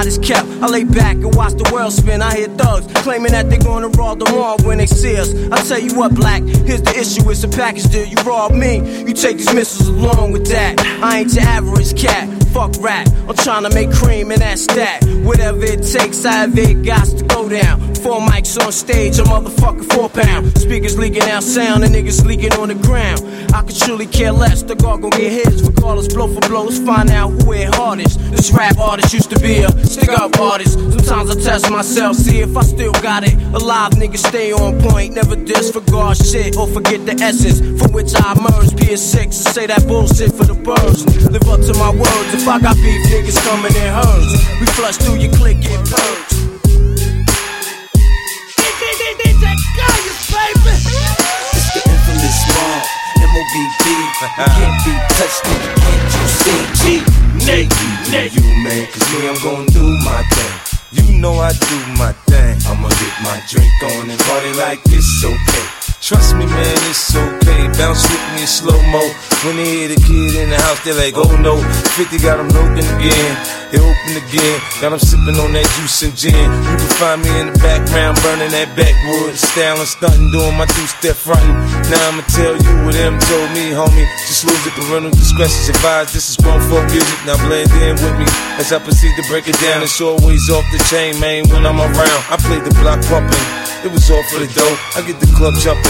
S5: spot is kept. I lay back and watch the world spin. I hear thugs claiming that they're gonna rob the mall when they see us. I tell you what, black, here's the issue. It's a package deal. You rob me, you take these missiles along with that. I ain't your average cat. Fuck rap. I'm trying to make cream and that's that. Whatever it takes, I have it got to go down. Four mics on stage, a motherfucker four pound. Speakers leaking out sound, and niggas leaking on the ground. I could truly care less. The guard gon' get his. Regardless, blow for blow. Let's find out who hit hardest. This rap artist used to be a stick up artist. Sometimes I test myself, see if I still got it. Alive niggas stay on point, never disregard shit or forget the essence from which I emerged. PS6 and say that bullshit for the birds. Live up to my words. If I got beef, niggas coming in herds. We flush through your click,
S11: the infamous mob, You can't be touched, nigga, can't you see? G, Nate,
S14: Nate, you man, cause me, I'm gonna do my thing. You know I do my thing. I'ma get my drink on and party like it's okay. Trust me, man, it's okay. Bounce with me in slow mo. When they hear the kid in the house, they're like, oh no. 50 got them looking again. They open again. Got them sipping on that juice and gin. You can find me in the background, burning that backwood. Styling, stunting, doing my two step fronting. Now I'ma tell you what them told me, homie. Just lose it, parental discretion's advised. This is grown folk music. Now blend in with me as I proceed to break it down. It's always off the chain, man, when I'm around. I play the block pumping. It was all for the dough. I get the club jumping,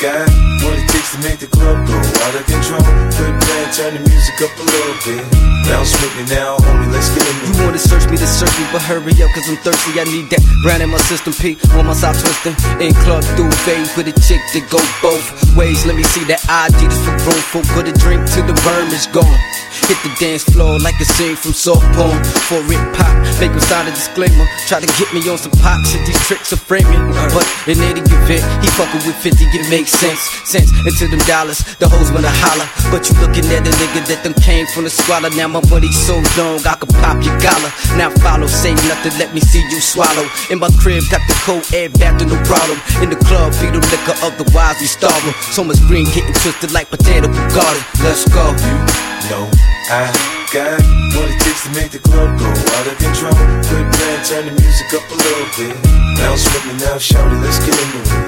S14: got what it takes to make the club go out of control. Quit playing, turn the music up a little bit. Bounce with me now, homie, let's get into it.
S1: Wanna search me to search me, but hurry up, cause I'm thirsty. I need that brand in my system. P on my side twisting. In club through phase with a chick that go both ways. Let me see that ID just for grown folk. Put a drink till the worm is gone. Hit the dance floor like a scene from soft porn. For it pop, make him sign a disclaimer. Try to get me on some pop shit, these tricks are framing. But in any event, he fucking with 50, it makes sense. Sense into them dollars, the hoes wanna holler. But you looking at a nigga that them came from the squalor. Now my money so long, I could pop your collar. Now follow, say nothing, let me see you swallow. In my crib, got the cold air to no problem. In the club, feed them liquor, otherwise we starve 'em. So much green getting twisted like potato garden. Let's go.
S14: You know I got what it takes to make the club go out of control. Quit playing, turn the music up a little bit. Bounce with me now, shout it, let's get into it.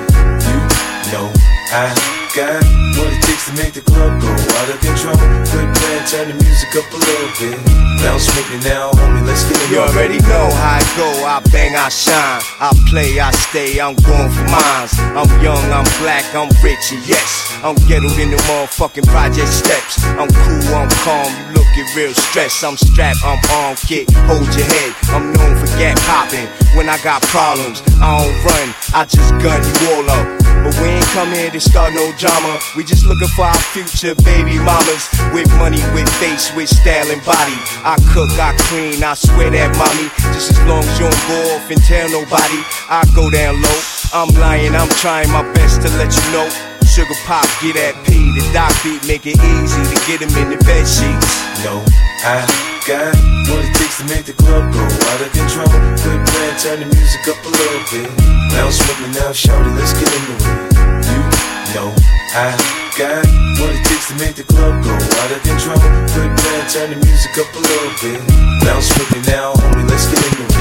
S14: You know I got what it takes to make the club go out of control. Quit playing, turn the music up a little bit. Bounce with me now, homie, let's get it.
S3: You already know how I go, I bang, I shine. I play, I stay, I'm going for mines. I'm young, I'm black, I'm rich, and yes. I'm ghettoed in the motherfucking project steps. I'm cool, I'm calm, you looking real stressed. I'm strapped, I'm armed, kid, hold your head. I'm known for gap popping. When I got problems, I don't run, I just gun you all up. But we ain't come here to start no drama. We just looking for our future baby mamas. With money, with face, with style and body. I cook, I clean, I swear that mommy. Just as long as you don't go off and tell nobody, I go down low. I'm lying, I'm trying my best to let you know. Sugar pop, get that P, the doc beat, make it easy to get him in the bed sheets.
S14: know I got what it takes to make the club go out of control. Quit playing, turn the music up a little bit. Bounce with me now, shout let's get into it. You know I got what it takes to make the club go out of control. Quit playing, turn the music up a little bit. Bounce with me now, homie, let's get into it.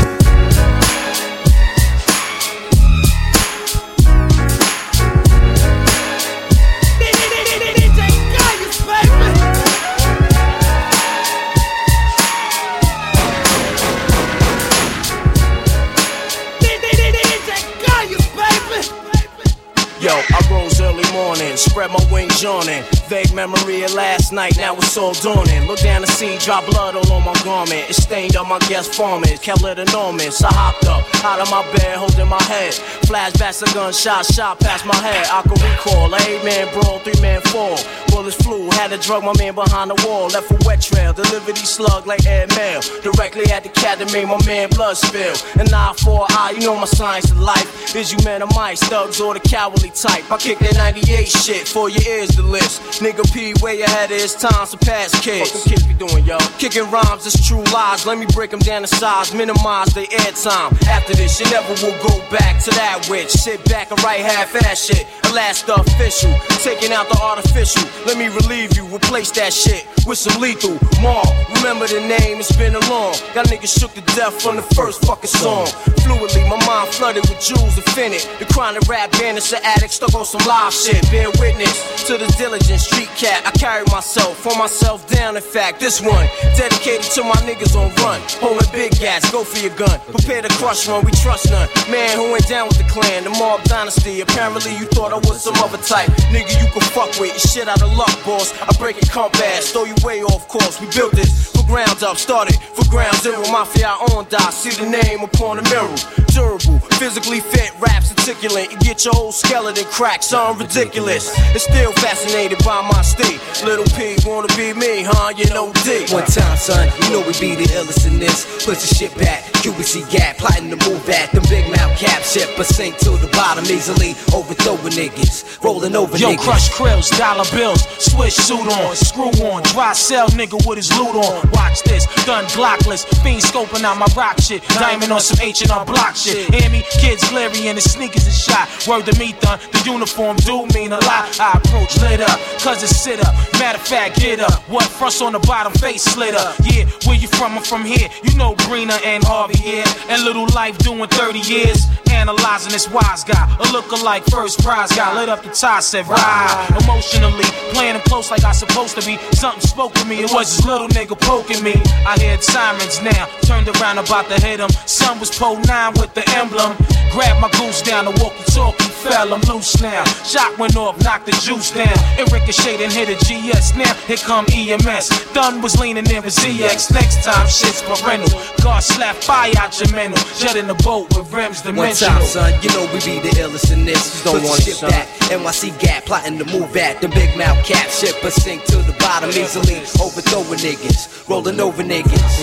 S5: I early morning, spread my wings yawning. Vague memory of last night, now it's all dawning. Look down the sea, drop blood all on my garment. It's stained on my guest farming. Kept it enormous. I hopped up out of my bed, holding my head. Flashbacks, a gunshots shot past my head. I can recall eight man brawl, three man fall. Bullets flew, had to drug my man behind the wall. Left a wet trail, delivered these slug like air mail. Directly at the cat that made my man blood spill. An eye for eye, you know my science of life. Is you men or mice, thugs or the cowardly type. I kick that 98 shit, for your ears to list. Nigga P, way ahead of his time, surpass kids. What kids be doing, yo? Kicking rhymes, it's true lies. Let me break them down to size, minimize the airtime. After this, you never will go back to that witch. Sit back and write half ass shit. The last official, taking out the artificial. Let me relieve you, replace that shit with some lethal. Mar, remember the name, it's been a long. Got niggas shook to death from the first fucking song. Fluidly, my mind flooded with jewels infinite. The chronic rap bandits, the addict stuck on some live shit. Bear witness to the diligent street cat. I carry myself, for myself down. In fact, this one dedicated to my niggas on run. Holding big gas, go for your gun. Prepare to crush one, we trust none. Man who ain't down with the clan, the mob dynasty. Apparently, you thought I was some other type. Nigga, you can fuck with. You shit out of luck, boss. I break it compass, throw you way off course. We built this for grounds up, started for ground zero. Mafia on die, see the name upon the mirror. Durable, physically fit, raps articulate. You get your whole skeleton cracked, sound ridiculous. It's still fascinated by my state. Little P wanna be me, huh? You know D.
S11: One time, son, you know we be the illest in this. Push the shit back, QBC gap, plotting to move at them big mouth cap shit, but sink to the bottom easily. Overthrowing niggas, rolling over
S15: Yo,
S11: niggas.
S15: crush krills, dollar bills, switch suit on, screw on, dry cell nigga with his loot on. Watch this, done glockless, fiend scoping out my rock shit, diamond on some H and R block shit. Hear me? Kids glary and his sneakers is shot. Word to me, done, the uniform do mean a lot. I approach lit up, cause it's sit up. Matter of fact, get up. What fronts on the bottom, face slit up. Yeah, where you from? I'm from here. You know Brina and Harvey here, and Little Life doing 30 years. Analyzing this wise guy, a look-alike first prize guy. Lit up the tie, said ride. Emotionally, playing him close like I supposed to be. Something spoke to me, it was this little nigga poking me. I heard sirens now, turned around about to hit him. Son was pole nine with the emblem. Grabbed my goose down, the walkie-talkie fell, I'm loose now. Shot went off, knocked the juice down. It ricocheted and hit a GS. Now here come EMS. Done was leaning in with ZX. Next time shit's parental. God slap fire out your mental. Jet in the boat with rims dimensional.
S11: One time, son, you know we be the illest in this.
S15: Don't
S11: Put the
S15: want it,
S11: shit
S15: son.
S11: back. NYC gap, plotting to move at the big mouth cap shit, but sink to the bottom easily. Overthrowing niggas, rolling over niggas.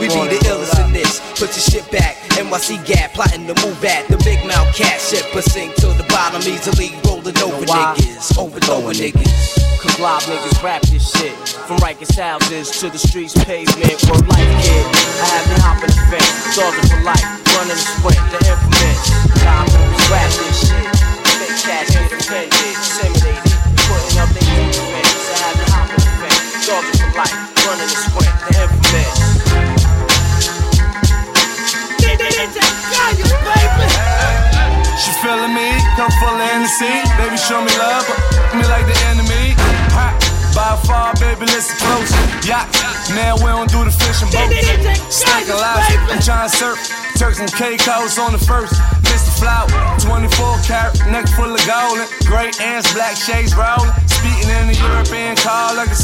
S11: we be the illest in this. Put your shit back. NYC gap, plotting to move at the big mouth cat shit, but sink to the bottom easily. Rolling over niggas, overthrowing niggas.
S5: Cause live niggas rap this shit. From Rikers houses to the streets pavement. Word life kid. I have me hopping the fence. Dodging for life. Running the sprint. The infamous. Niggas rap this shit. Fake cats get offended. Intimidated. Putting up their defense. I have me hopping the fence. Dodging for life. Running the sprint. The infamous.
S16: She feeling me, come full of Hennessy. Baby, show me love, but me like the enemy. Hot, by far, baby, listen close. Yacht, now we don't do the fishing boats. Stack a lot, I'm trying to surf. Turks and Caicos on the first. Mr. Flower, 24 carat, neck full of gold. Great ants, black shades rolling. Speaking in the European car like a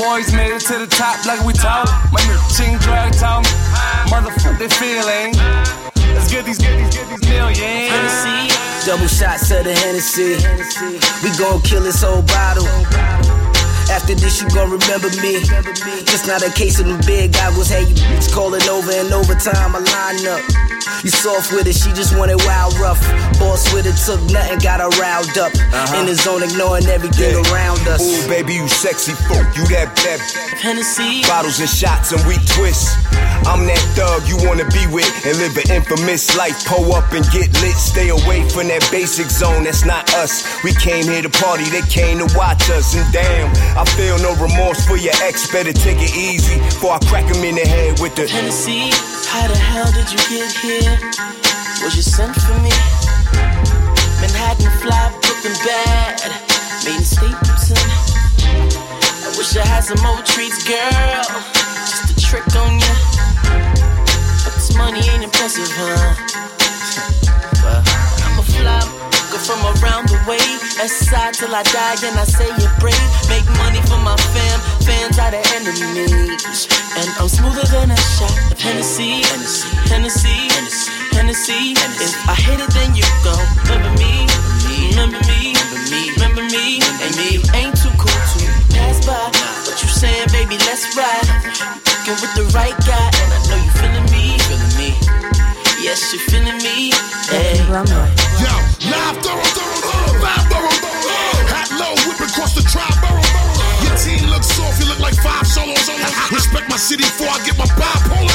S16: boys made it to the top like we told. My nigga Ching Drag told me, they feeling. Let's get these, get these, get these millions.
S11: Double shots of the Hennessy. We gon' kill this whole bottle. After this, you gon' remember me. Just not a case of them big goggles. Hey, you bitch calling over and over time. I line up. You soft with it, she just wanted wild rough. Boss with it, took nothing, got her riled up. Uh-huh. In the zone, ignoring everything around us.
S3: Ooh, baby, you sexy folk. You that that
S11: Hennessy.
S3: bottles and shots and we twist. I'm that thug you wanna be with and live an infamous life. Pull up and get lit. Stay away from that basic zone. That's not us. We came here to party. They came to watch us. And damn, I feel no remorse for your ex. Better take it easy before I crack him in the head with the
S17: Hennessy, how the hell did you get here? Was you sent for me? Manhattan fly, Brooklyn bad, made in Stapleton. I wish I had some more treats, girl, just a trick on ya. But this money ain't impressive, huh? Well, I'm a fly from around the way, West till I die, and I say it brave. Make money for my fam, fans are enemies. And I'm smoother than a shot of Hennessy, Hennessy, Hennessy, Hennessy. If I hit it, then you go. Remember me, remember me, remember me, and me ain't too cool to pass by. What you saying, baby? Let's ride. Get with the right guy, and I know you feeling me, feeling me. Yes, you're feeling me. Hey.
S18: City before I get my bipolar.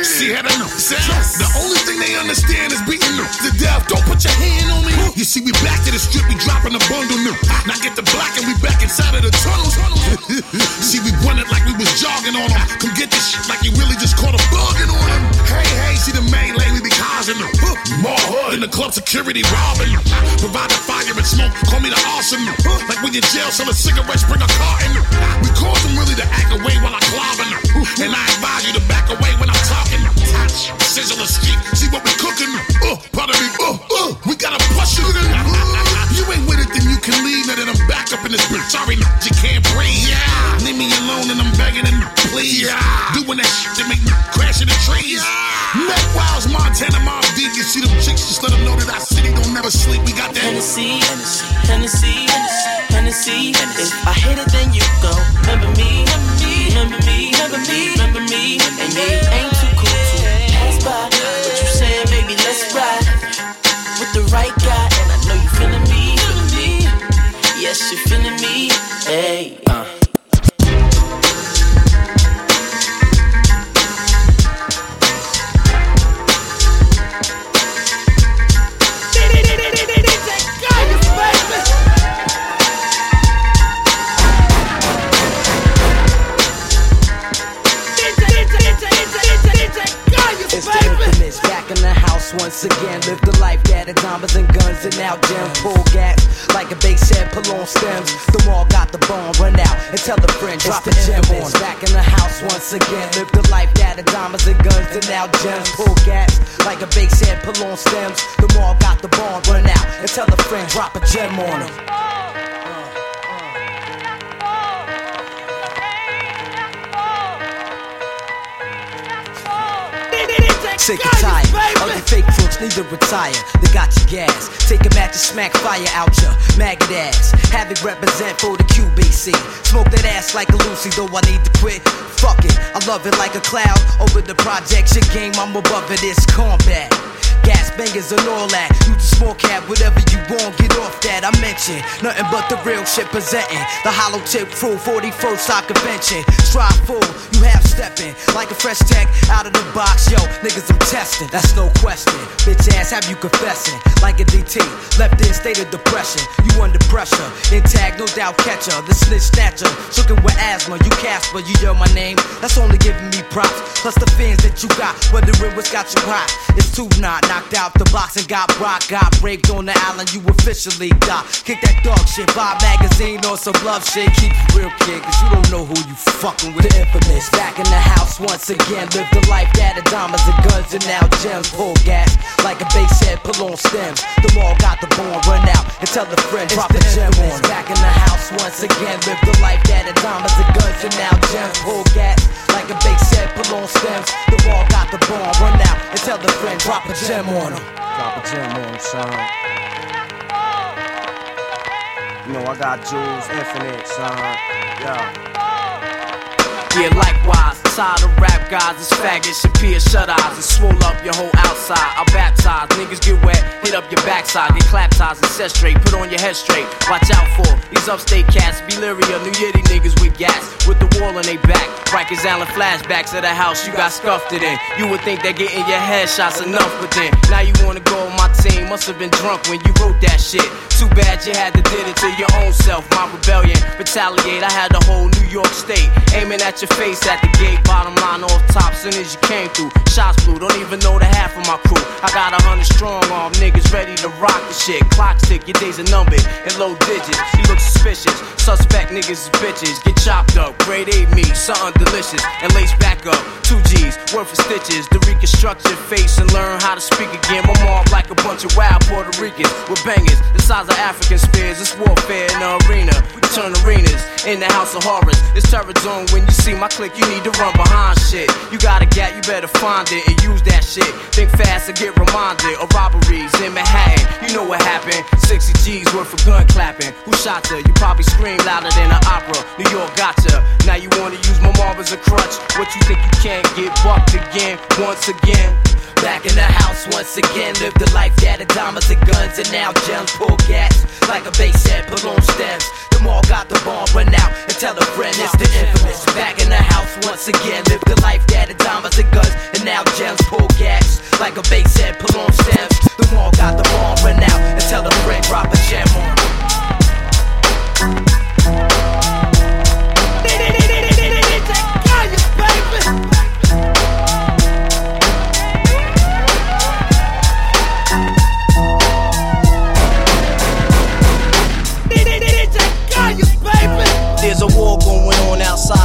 S18: See how they know. The only thing they understand is beating them to death. Don't put your hand on me. You see, we back to the strip, we dropping a bundle new. Now get the black and we back inside of the tunnels. see, we run it like we was jogging on them. Come get this shit like you really just caught a bugging on them. Them. More hood in the club security robbing. Providing fire and smoke, call me the awesome. Like when you jail selling cigarettes, bring a car in. We cause them really to act away while I clobbing them. And I advise you to back away when I'm talking. Touch, sizzle the street, see what we cooking. Uh, pardon me, uh, uh, we gotta push you. You ain't with it, then you can leave. Now that I'm back up in this bitch. Sorry, you can't breathe. Yeah, leave me alone and I'm begging and please. Yeah, doing that shit never sleep. We got that
S17: Hennessy, Hennessy, Hennessy, Hennessy. If I hit it, then you go. Remember me, remember me, remember me, remember me, and me ain't too cool to pass by. What you saying, baby? Let's ride with the right guy, and I know you feeling me, feeling me. Yes, you're feeling me. Hey,
S1: once again. Live the life that of diamonds and guns and now gem pull gas like a base head pull on stems. The mall got the bomb, run out and tell a friend drop a gem on. Back in the house once again. Live the life that of diamonds and guns and now gems pull gas like a base head pull on stems. The mall got the bomb, run out and tell a friend drop a gem on him. Sick and tired of the fake crooks, need to retire. They got your gas. Take a match and smack fire out your maggot ass. Havoc represent for the QBC. Smoke that ass like a Lucy, though I need to quit. Fuck it, I love it like a cloud. Over the project, your game, I'm above it, it's combat. Gas bangers and all that. You the small cap, whatever you want, get off that. I mention nothing but the real shit presenting. The hollow tip crew, 41st Stock Convention. Strive full, you half stepping like a fresh tech out of the box. Yo, niggas, I'm testing, that's no question. Bitch ass, have you confessing like a DT? Left in state of depression, you under pressure. Intact, no doubt catcher. The snitch snatcher, shookin' with asthma. You Casper, you yell my name. That's only giving me props. Plus the fans that you got, wondering what's got you hot. It's too not knocked out the box and got rock. Got raped on the island, you officially die. Kick that dog shit, buy a magazine or some love shit. Keep it real, kid, cause you don't know who you fucking with. The infamous, back in the house once again. Live the life that of diamonds and guns and now gems. Pull gas like a bass head, pull on stems. The mall got the bomb, run out and tell the friend, drop the gem on. Back in the house once again. Live the life that of diamonds and guns and now gems. Pull gas like a bass head, pull on stems. The mall got the bomb, run out and tell the friend, drop a gem on him.
S19: Drop a gem on him, son. You know I got jewels Infinite, son. Yeah.
S1: Yeah, likewise, tired of rap guys, it's faggots peer shut eyes and swole up your whole outside. I baptize, niggas get wet, hit up your backside, get claptized and set straight, put on your head straight. Watch out for these upstate cats, Beliria, New Yiddy niggas with gas, with the wall on they back. Rikers Island flashbacks of the house you got scuffed it in. You would think that getting your headshots enough, but then now you wanna go on my team. Must have been drunk when you wrote that shit. Too bad you had to did it to your own self. My rebellion, retaliate. I had the whole New York state aiming at your face at the gate. Bottom line off top, soon as you came through.
S5: shots blew, don't even know the half of my crew. I got a hundred strong arm niggas ready to rock the shit. Clock tick, your days are numbered in low digits. You look suspicious. Suspect niggas is bitches. Get chopped up, grade A meat, something delicious. And lace back up, two G's, worth of stitches. To reconstruct your face and learn how to speak again. My mob like a bunch of wild Puerto Ricans with bangers the size of African spears. It's warfare in the arena. We turn arenas in the house of horrors. It's terror zone when you see my clique. You need to run behind shit. You got a gap, you better find it and use that shit. Think fast and get reminded of robberies in Manhattan. You know what happened? 60 G's worth of gun clapping. Who shot her? You probably scream louder than an opera. New York gotcha. Now you wanna use my mob as a crutch. What you think you can't get bucked again? Once again.
S1: Back in the house once again, live the life that had diamonds and guns, and now gems pull gas like a bass head, balloon stems. The mall got the bomb, run out and tell a friend it's the infamous. Back in the house once again, live the life that had diamonds and guns, and now gems pull gas like a bass head, balloon stems. The mall got the bomb, run out and tell a friend drop a gem on.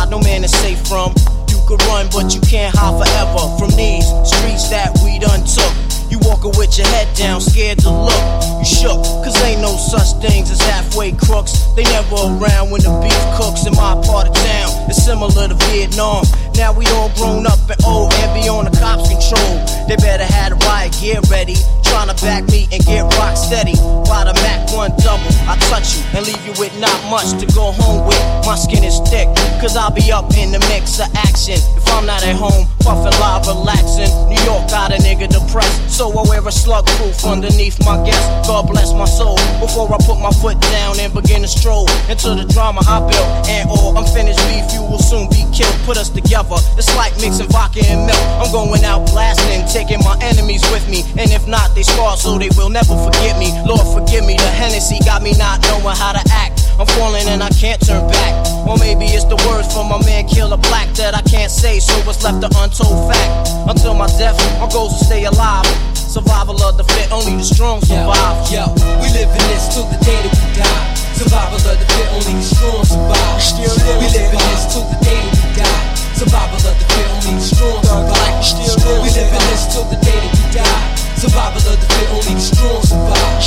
S5: No man is safe from. You could run, but you can't hide forever from these streets that we done took. You walking with your head down, scared to look. You shook, cause ain't no such things as halfway crooks. They never around when the beef cooks in my part of town. It's similar to Vietnam. Now we all grown up and old and be on the cops' control. They better have the riot gear ready. Trying to back me and get rock steady. While the Mac 1 double, I touch you and leave you with not much to go home with. My skin is thick, cause I'll be up in the mix of action. If I'm not at home, puffin' live, relaxing. New York got a nigga depressed, so I wear a slug proof underneath my guest. God bless my soul. Before I put my foot down and begin to stroll into the drama I built. And all unfinished beef, you will soon be killed. Put us together, it's like mixing vodka and milk. I'm going out blasting, taking my enemies with me. And if not, they scar so they will never forget me. Lord, forgive me. The Hennessy got me not knowing how to act. I'm falling and I can't turn back. Or maybe it's the words from my man Killa Black that I can't say, so what's left an untold fact. Until my death, my goals to stay alive. Survival of the fit, only the strong survive.
S1: Yo, yo, we live in this till the day that we die. Survival of the fit, only the strong survive. We still live, we live in this till the day that we die. Survival of the fit, only the strong survive. We still live, we live in this till the day that we die. Survival of the fit, only the strong survive.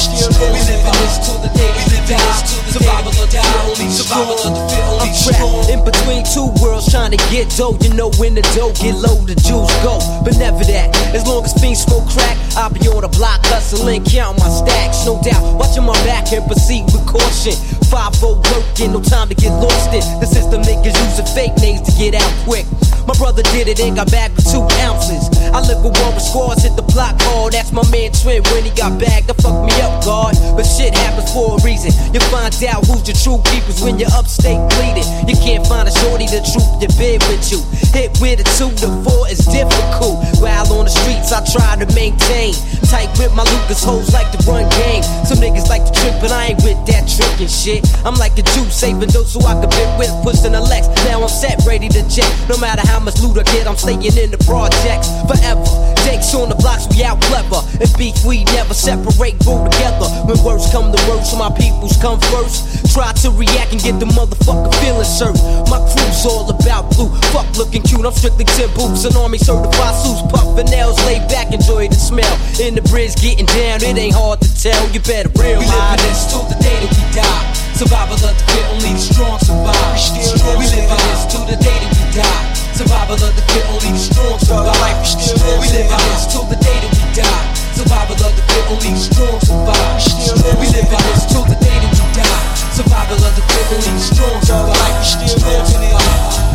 S1: We live in this till the day that we die. Survival of the fit, only the strong. Survival of the fit, only strong.
S20: In between two worlds, trying to get dough. You know when the dough get low, the juice go. But never that. As long as fiends smoke crack, I'll be on the block hustling, count my stacks. No doubt, watching my back and proceed with caution. 5 working, no time to get lost in. The system niggas using fake names to get out quick. My brother did it and got back with two ounces. I live with one with scars, hit the block hard. That's my man Twin when he got back to fuck me up, God. But shit happens for a reason. You find out who's your true keepers when you're upstate bleeding. You can't find a shorty to troop your bed with you. Hit with a two to four is difficult. While on the streets, I try to maintain. Tight with my Lucas hoes like to run game. Niggas like to trip, but I ain't with that trickin' shit. I'm like a Jew saving those so I can fit with pushing the Lex. Now I'm set, ready to jet. No matter how much loot I get, I'm staying in the projects forever. Jakes on the blocks, we out clever. And beef, we never separate, grow together. When words come to words, so my peoples come first. Try to react and get the motherfucker feeling served. My crew's all about blue. Fuck looking cute, I'm strictly 10 boots. An army certified suits, puffin' nails, lay back, enjoy the smell. In the bridge, getting down, it ain't hard to tell. You better realize.
S1: We live in this till the day that we die. Survival of the fit, only the strong survive. We live in this till the day that we die. Survival of the fit, only the strong survive. We live in this till the day that we die. Survival of the fit, only the strong survive. We live in this till the day that we die. Survival of the fit, only the strong survive. We still living it.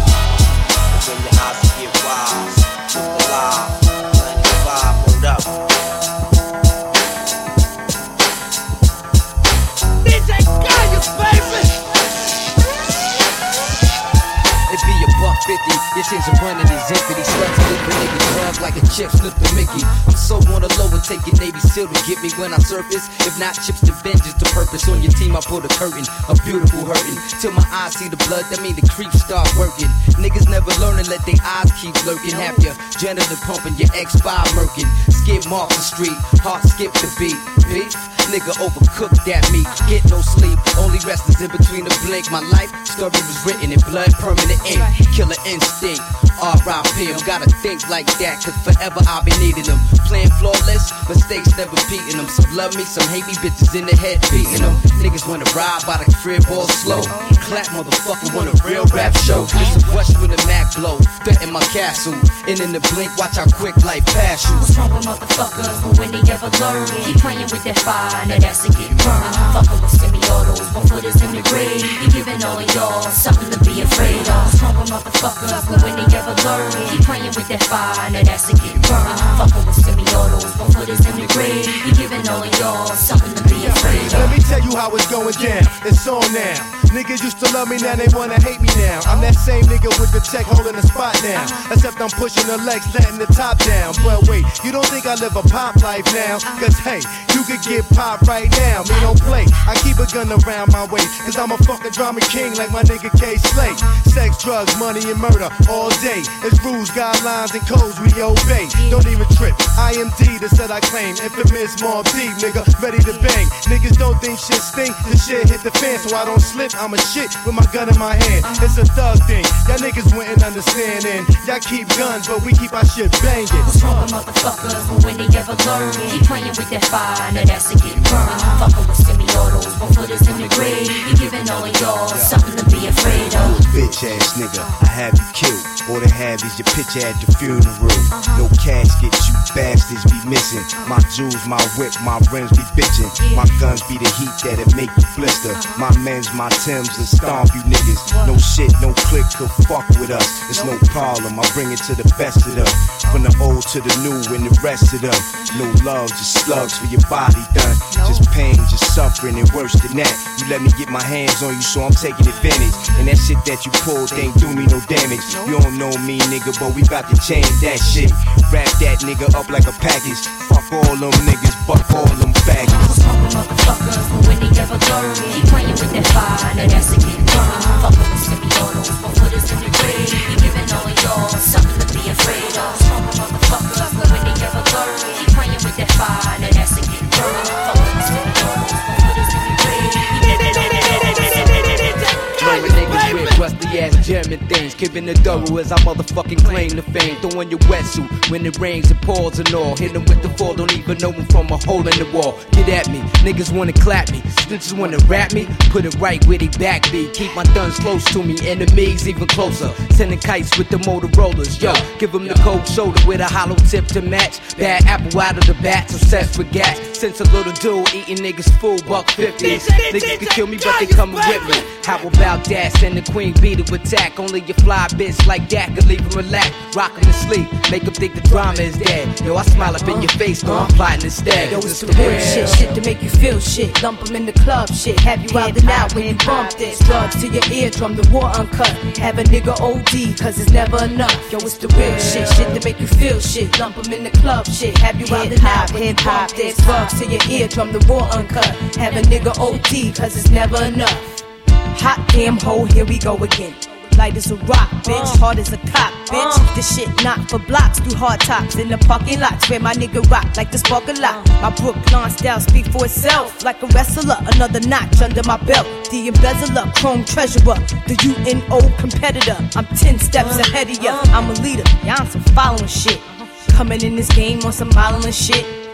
S1: 50. Your chains are running is empty. Sluts lick a nigga drug like a chip slip the Mickey. I'm so on the low and taking Navy SEAL to get me when I surface. If not chips to vengeance to purpose. On your team, I pull the curtain. A beautiful hurting. Till my eyes see the blood, that mean the creeps start working. Niggas never learn learning, let their eyes keep lurking. Have your janitor pumping, your X5 murking. Skip off the street, heart skip the beat. Beef, nigga overcooked that meat. Get no sleep, only rest is in between the blink. My life story was written in blood, permanent ink. Killer instinct date. R.I.P. I'm gotta think like that, cause forever I'll be needing them. Playing flawless, mistakes never beating them. Some love me, some hate me, bitches in the head beating them. Niggas wanna ride by the crib all slow. Clap motherfucker want a real rap show. It's a rush when the Mac blow. Threaten my castle. And in the blink, watch how quick life pass you.
S21: What's wrong with motherfuckers? But when they ever learn, keep playing with that fire, now that's to get burned. Fucking with semi-autos, one foot is in the grave. You giving all y'all something to be afraid of. What's wrong with motherfuckers? But when they ever learn, keep playing with that fire, now that's to get burned. Fucking with semi-autos, one foot is in the grave. You giving all of y'all something to be afraid of.
S22: Let me tell you how it's going down. It's on now. Niggas used to love me, now they wanna hate me now. I'm that same nigga with the check holding the spot now. Except I'm pushing the legs, letting the top down. But wait, you don't think I live a pop life now? Cause hey, you could get pop right now. Me don't play. I keep a gun around my waist. Cause I'm a fucking drama king like my nigga Kay Slay. Sex, drugs, money, and murder all day. It's rules, guidelines, and codes we obey. Don't even trip. I am D, the set I claim. Infamous Mobb Deep, nigga, ready to bang. Niggas don't think shit stink. The shit hit the fan, so I don't slip. I'm a shit with my gun in my hand. It's a thug thing. Y'all niggas wouldn't understand. And y'all keep guns, but we keep our shit banging.
S21: What's wrong with motherfuckers? When they ever learn, keep playing with that fire, now that's to get burned. Fucking with semi-autos, one foot is in the grave. You giving all of y'all something to be afraid of.
S3: Bitch ass nigga, I have you killed. All they have is your picture at the funeral. No casket, you bastards be missing. My jewels, my whip, my rims be bitching. My guns be the heat that'll make you blister. My men's, my Timbs will stomp you niggas. No shit, no click could fuck with us. It's no problem, I bring it to the best of them. From the old to the new and the rest of them. No love, just slugs for your body done. Just pain, just suffering and worse than that. You let me get my hands on you, so I'm taking advantage. And that shit that you pulled ain't do me no damage. You don't know me, nigga, but we bout to change that shit. Wrap that nigga up like a package. Fuck all them niggas, fuck all them faggots.
S21: Motherfuckers, but when they ever learn, keep playing with that fire, now that's to get burned. Fucking with semi-autos, one foot is in the. You giving all y'all something to be afraid of. Motherfuckers, but when they ever learn, keep playing with that fire, now
S1: rusty ass German things. Keeping the thorough as I motherfucking claim the fame. Throwing your wetsuit when it rains and pours and all. Hit 'em with the fall, don't even know know 'em from a hole in the wall. Get at me, niggas wanna clap me. Snitches wanna rap me, put it right where they back be. Keep my guns close to me, enemies even closer. Sending kites with the Motorola's, yo. Give 'em the cold shoulder with a hollow tip to match. Bad apple out of the bat, obsessed with gas. Since a little dude eating niggas full buck 50s. Niggas can kill me, but they coming with me. How about that? Send the queen bee to attack. Only a fly bitch like that can leave him relax. Rock him to sleep, make him think the drama is dead. Yo, I smile up in your face, no, I'm plotting instead.
S23: Yo, it's the real shit, shit to make you feel shit. Lump Lump 'em in the club, shit. Have you out and out when you bump this. Drugs to your eardrum, the war uncut. Have a nigga OD, cause it's never enough. Yo, it's the real shit, shit to make you feel shit. Lump Lump 'em in the club, shit. Have you out and out when you bump this. Drugs to your eardrum, the war uncut. Have a nigga OD, cause it's never enough. Hot damn hole, here we go again. Light as a rock, bitch. Uh. Hard as a cop, bitch. Uh. This shit not for blocks. Do hard tops in the parking lots where my nigga rock like the spark a lot. Uh. My Brooklyn style speak for itself. Like a wrestler, another notch under my belt. The embezzler, chrome treasurer, the UNO competitor. I'm 10 steps ahead of ya. I'm a leader, y'all some following shit. Coming in this game on some modeling shit.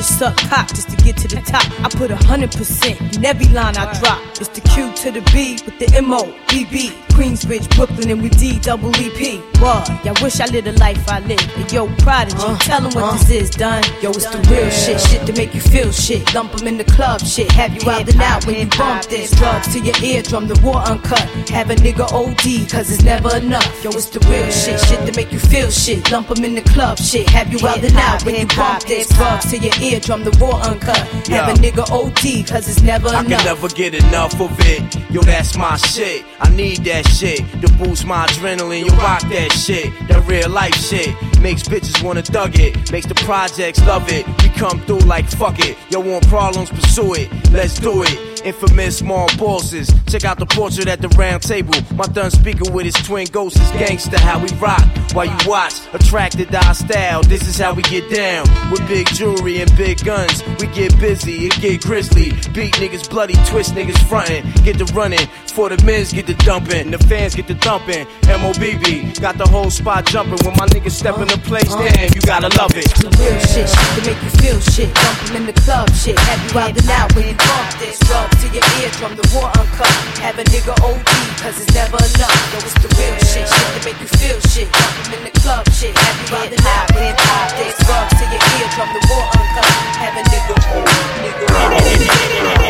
S23: Bitches suck cock just to get to the top. I put a hundred percent in every line I drop. It's the Q to the B with the M O B B. Queensbridge, Brooklyn, and we D double E P. What? Y'all wish I lived a life I live. And yo, prodigy, uh, tell 'em what uh. this is, done. Yo, it's the real shit, shit to make you feel shit. Lump 'em in the club, shit. Have you out and out when you bump this. Drugs to your eardrum, the war uncut. Have a nigga OD, cause it's never enough. Yo, it's the real shit, shit to make you feel shit. Lump 'em in the club, shit. Have you out and out when you bump this. Drugs to your eardrum, the raw uncut. Have a nigga OD, cause it's never
S5: I
S23: enough.
S5: can never get enough of it. Yo, that's my shit. I need that shit to boost my adrenaline. You rock that shit. That real life shit. Makes bitches wanna thug it. Makes the projects love it. We come through like fuck it. Yo, want problems, pursue it. Let's do it. Infamous small bosses. Check out the portrait at the round table. My done speaking with his twin ghosts is gangster. How we rock while you watch. Attracted to our style. This is how we get down. With big jewelry and big guns. We get busy, it get grizzly. Beat niggas bloody, twist niggas frontin'. Get the running. For the men's get the dumping. The fans get the thumping. MOBB got the whole spot jumping. When my niggas step in the place, uh-huh. damn, you gotta love it.
S23: The real shit, shit to make you feel shit. Dump in the club, shit. Have you out and out when you bump this. Rub to your eardrum, the raw uncut. Have a nigga OD, cause it's never enough. Yo, it's the real shit, shit to make you feel shit. Dump in the club, shit. Have you out and out when you bump this. Rub to your eardrum, the raw uncut.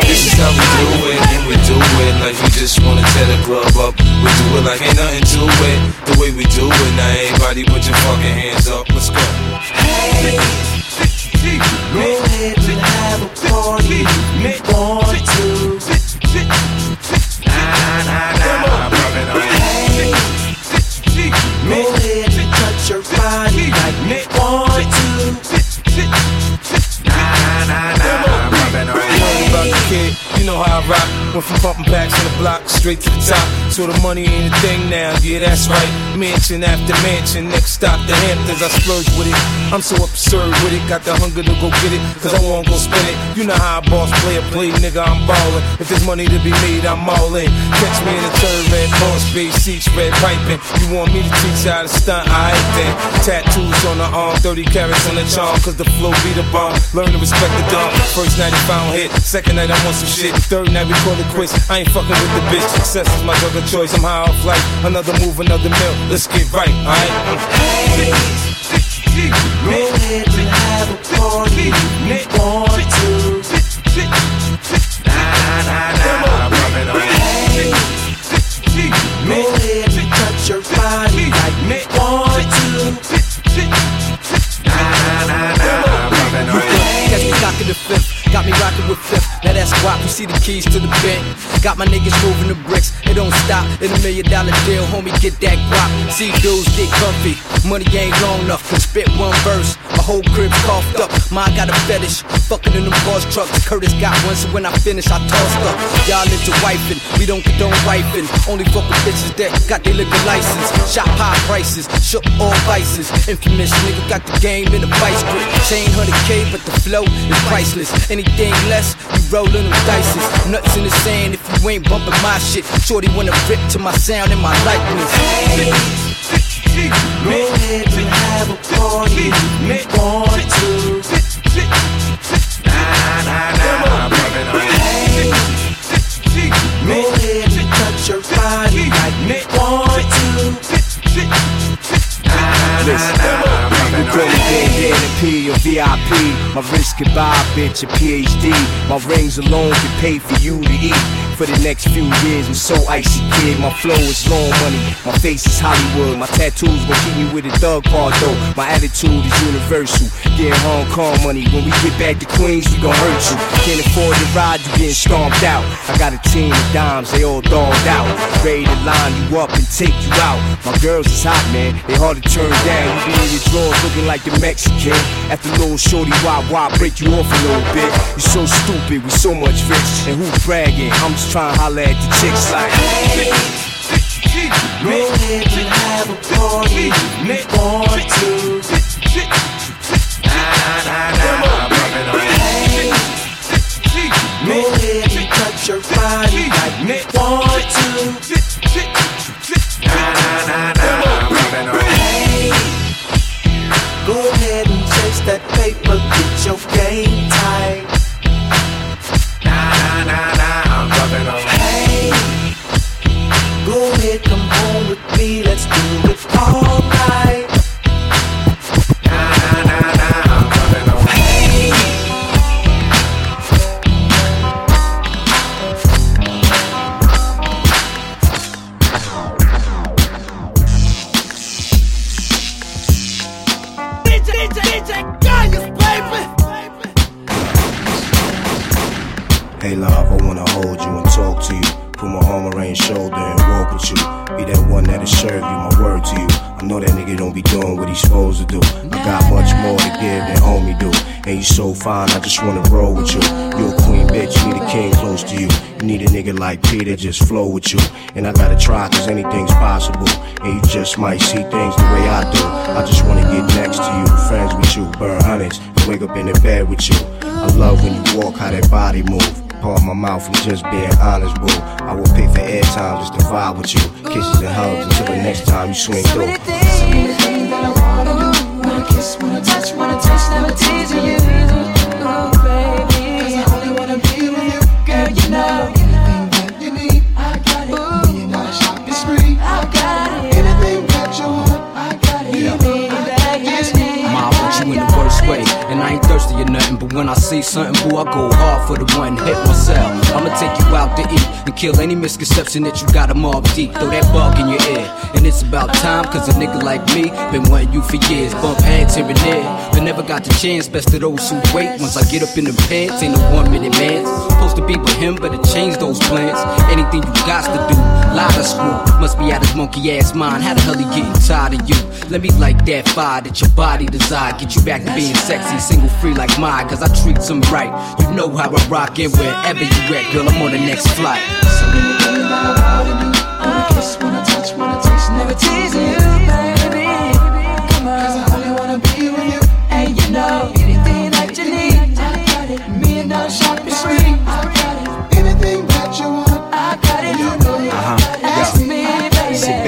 S14: This is how we do it, and we do it like we just wanna tear the club up. We do it like ain't nothing to it. The way we do it, now everybody put your fucking hands up. Let's go.
S24: Hey, go ahead and have a party you want to. Nah, nah, nah,
S14: know how I rock. Went from pumping packs on the block straight to the top. So the money ain't a thing now, yeah, that's right. Mansion after mansion, next stop the Hamptons. I splurge with it. I'm so absurd with it, got the hunger to go get it, cause I won't go spend it. You know how a boss play a play, nigga, I'm ballin'. If there's money to be made, I'm all in. Catch me in the third red boss, base seats, red piping. You want me to teach you how to stunt? I ain't then. Tattoos on the arm, 30 carats on the charm, cause the flow be the bomb. Learn to respect the dumb. First night he found hit, second night I want some shit. Third night we call it quits. I ain't fucking with the bitch. Success is my drug of choice. I'm high off life. Another move, another mill. Let's get right, alright?
S24: Hey, have a party. Nah, nah, nah, Hey, touch your body like. Nah, nah, nah,
S1: Catch me cocking the fifth, got me rocking with fifth. Now that's guap, you see the keys to the bent. Got my niggas moving the bricks, it don't stop. In a million dollar deal, homie, get that guap. See dudes get comfy, money ain't long enough. Can spit one verse, my whole crib coughed up. Mine got a fetish, fucking in them boss trucks. Curtis got one, so when I finish, I tossed up. Y'all into wifing, we don't condone wifing. Only fuck with bitches that got their liquor license. Shop high prices, shook all vices. Infamous nigga got the game in a vice grip. Chain 100k, but the flow is priceless. Anything less, you rollin' them dices. Nuts in the sand if you ain't bumping my shit. Shorty wanna rip to my sound and my likeness.
S24: Go ahead and have a party if you want to. Nah, nah, nah, Hey, go ahead and touch your body like you want to. Nah, nah, nah,
S3: we call it bandana P or VIP. My wrist can buy a bitch a PhD. My rings alone can pay for you to eat. For the next few years, I'm so icy, kid. My flow is long money. My face is Hollywood. My tattoos gon' keep me with a thug part though. My attitude is universal. Getting Hong Kong money. When we get back to Queens, we gon' hurt you. Can't afford to ride, you getting stomped out. I got a team of dimes, they all dogged out. Ready to line you up and take you out. My girls is hot, man. They hard to turn down. You be in your drawers looking like the Mexican. After little shorty why why break you off a little bit. You so stupid with so much rich. And who bragging? I'm just trying to holler at the chicks like.
S24: Go ahead and have a party if you want to. Nah, nah, nah, Hey,
S3: just flow with you. And I gotta try, cause anything's possible. And you just might see things the way I do. I just wanna get next to you, friends with you, burn hundreds, and wake up in the bed with you. I love when you walk, how that body move. Part my mouth, I'm just being honest, boo. I will pay for airtime just to vibe with you. Kisses and hugs until the next time you swing through.
S1: See something, boo, I go hard for the one hit myself. I'ma take you out to eat and kill any misconception that you got a Mobb Deep. Throw that bug in your ear. And it's about time, cause a nigga like me been wanting you for years. Bump heads here and there, but never got the chance. Best of those who wait. Once I get up in the pants, ain't no one minute man. Supposed to be with him, but it changed those plans. Anything you got to do, lie to screw. Must be out his monkey ass mind. How the hell he getting tired of you? Let me light that fire that your body desire. Get you back to being sexy, single free like mine. Cause I treat them right. You know how I rock it wherever you at, girl. I'm on the next flight.
S25: Wanna kiss, wanna touch, wanna taste, never teasing you,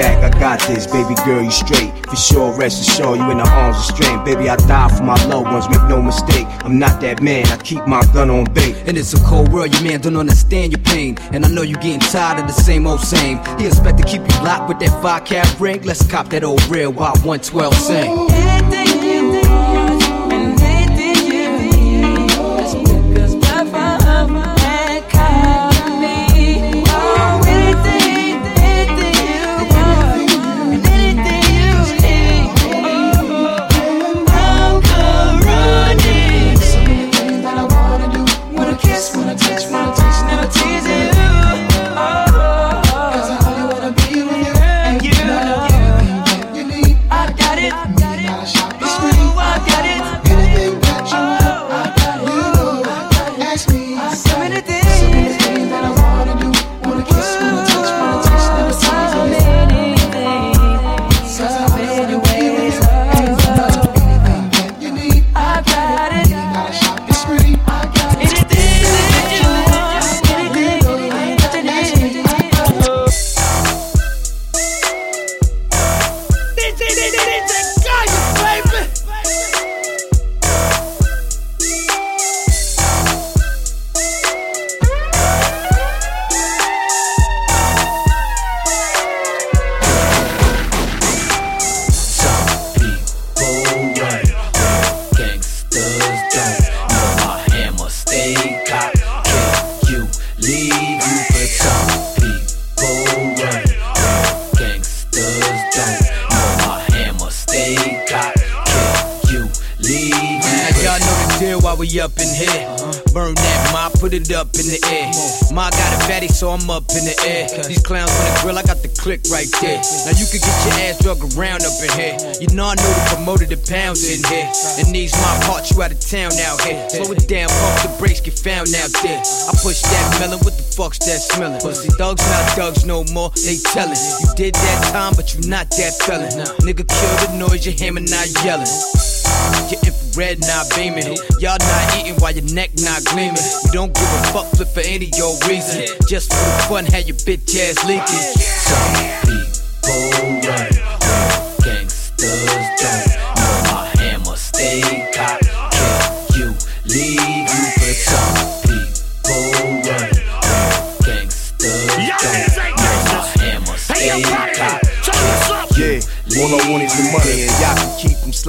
S3: back, I got this, baby girl, you straight. For sure, rest assured, you in the arms of strength. Baby, I die for my loved ones, make no mistake. I'm not that man, I keep my gun on bait.
S1: And it's a cold world, your man don't understand your pain. And I know you getting tired of the same old same. He expect to keep you locked with that five cap ring. Let's cop that old real while 112 sing. 300 pounds in here. And these my parts, you out of town out here. Slow it down, pump the brakes, get found out there. I push that melon, what the fuck's that smelling? Pussy thugs, not thugs no more, they tellin'. You did that time, but you not that felon. Nigga, kill the noise, your hammer not yelling. Your infrared not beaming. Y'all not eating while your neck not gleaming. You don't give a fuck flip for any old reason. Just for the fun, have your bitch ass leaking.
S13: Some people run.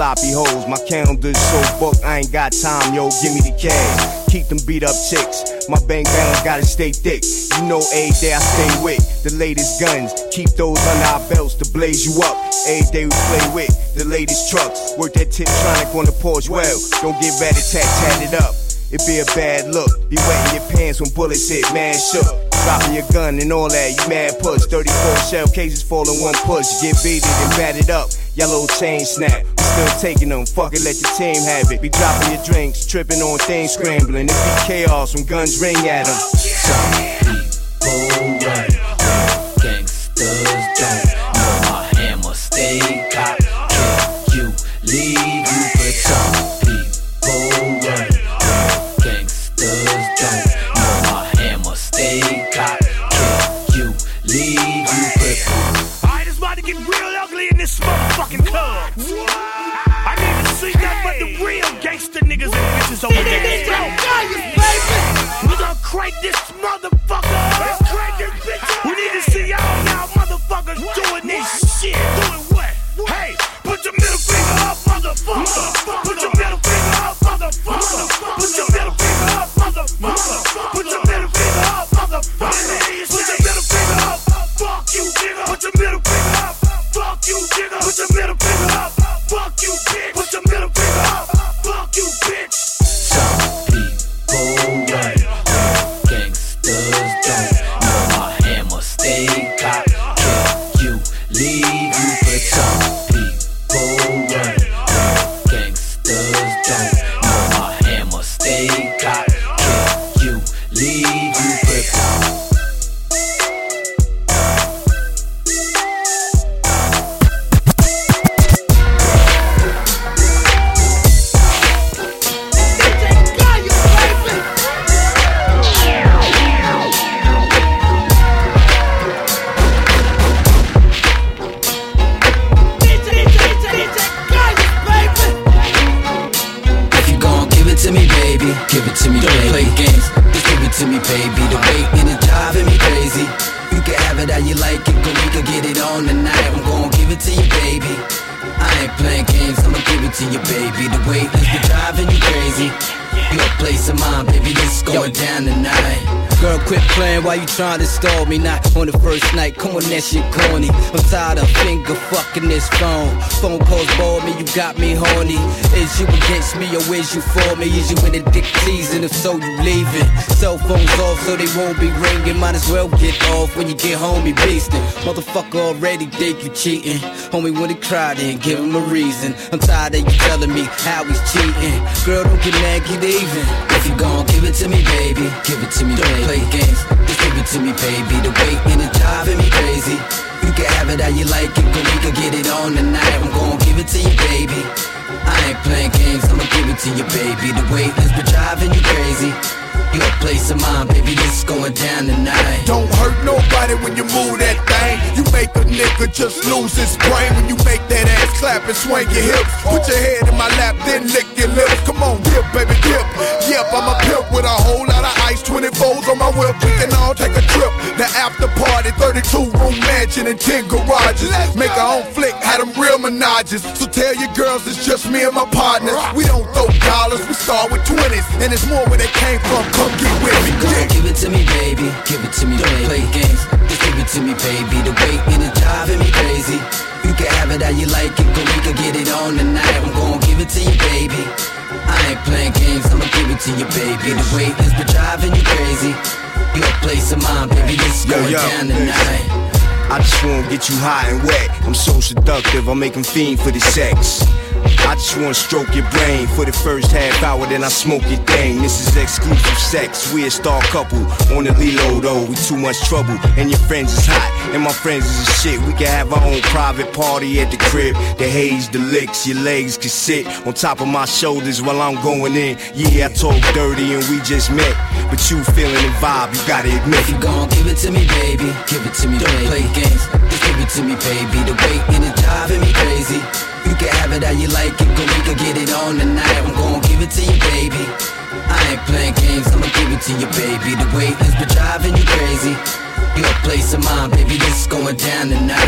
S3: Sloppy hoes. My calendar's so booked, I ain't got time, yo. Give me the cash. Keep them beat up chicks. My bank balance gotta stay thick. You know, every day I stay with the latest guns. Keep those under our belts to blaze you up. Every day we play with the latest trucks. Work that Tiptronic on the Porsche well. Don't get rat tat tat it up. it be a bad look. Be wetting your pants when bullets hit, man shook. Dropping your gun and all that, you mad push. 34 shell cases fall in one push. Get beaten and batted up, yellow chain snap. Still taking them, fuck it, let your team have it. Be dropping your drinks, tripping on things, scrambling. It be chaos when guns ring at them.
S1: Some people run gangsters
S26: bitches over there. We gonna crank this motherfucker to
S1: me, baby. The weight and it driving me crazy. You can have it how you like it, but we could get it on tonight. I'm gon' give it to you, baby. I ain't playing games, I'ma give it to you, baby. The weight is driving you crazy. Your place of mine, baby, this is going down tonight.
S27: Girl, quit playing while you trying to stall me. Not on the first night, come on, that shit corny. I'm tired of finger fucking this phone. Phone calls bore me, you got me horny. Is you against me or is you for me? Is you in the dick season? If so, you leaving. Cell phones off so they won't be ringing. Might as well get off when you get home, you beastin'. Motherfucker already think you cheating. Homie, when he cried, then give him a reason. I'm tired of you telling me how he's cheating. Girl, don't get mad, get even.
S1: If you gon' give it to me, baby, give it to me, baby. Play games, just give it to me, baby. The weight and it driving me crazy. You can have it how you like it, but we could get it on tonight. I'm gon' give it to you, baby. I ain't playing games, I'ma give it to you, baby. The weight has been driving you crazy. Your place of mine, baby, this is going down tonight.
S22: Don't hurt nobody when you move that thing. You make a nigga just lose his brain when you make that ass clap and swing your hips. Put your head in my lap, then lick your lips. Come on, dip, baby, dip. Yep, I'm a pimp with a whole lot of ice, 20 foes on my whip. We can all take a trip. The after party, 32 room mansion and 10 garages. Make our own flick, had them real menages. So tell your girls it's just me and my partners. We don't throw dollars, we start with 20s. And it's more where they came from. Come get with me.
S1: Go give it to me, baby. Give it to me, baby. Play games, just give it to me, baby. The weight and it driving me crazy. You can have it how you like it, but we could get it on tonight. I'm gonna give it to you, baby. I ain't playing games, I'ma give it to you, baby. The weight has been driving you crazy. Your place of mine, baby, this is
S3: Yo,
S1: going
S3: yo.
S1: down tonight.
S3: I just wanna get you high and wet. I'm so seductive, I make 'em fiend for the sex. I just wanna stroke your brain for the first half hour, then I smoke your thing. This is exclusive sex. We a star couple on the Lilo though. We too much trouble, and your friends is hot, and my friends is a shit. We can have our own private party at the crib. The haze, the licks, your legs can sit on top of my shoulders while I'm going in. Yeah, I talk dirty and we just met, but you feeling the vibe, you gotta admit.
S1: If you gon' give it to me, baby, give it to me, baby. Play games, just give it to me, baby. The weight and it driving me crazy. You can have it how you like it, but we could get it on tonight. I'm gon' give it to you, baby. I ain't playing games, I'ma give it to you, baby. The weight has been driving you crazy. Your place of mine, baby, this is going down tonight.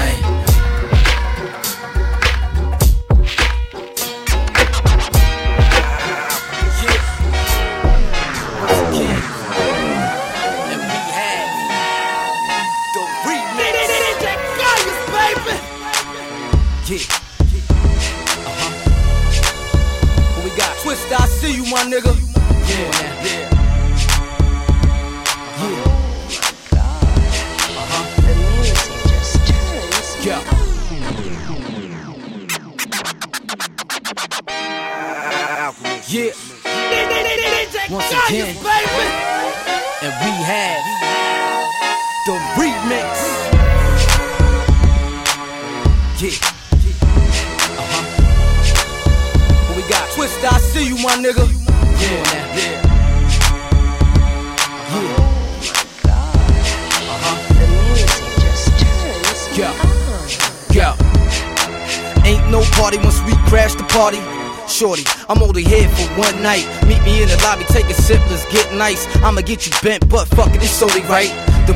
S28: Nice. I'ma get you bent, but fuck it, it's only right. The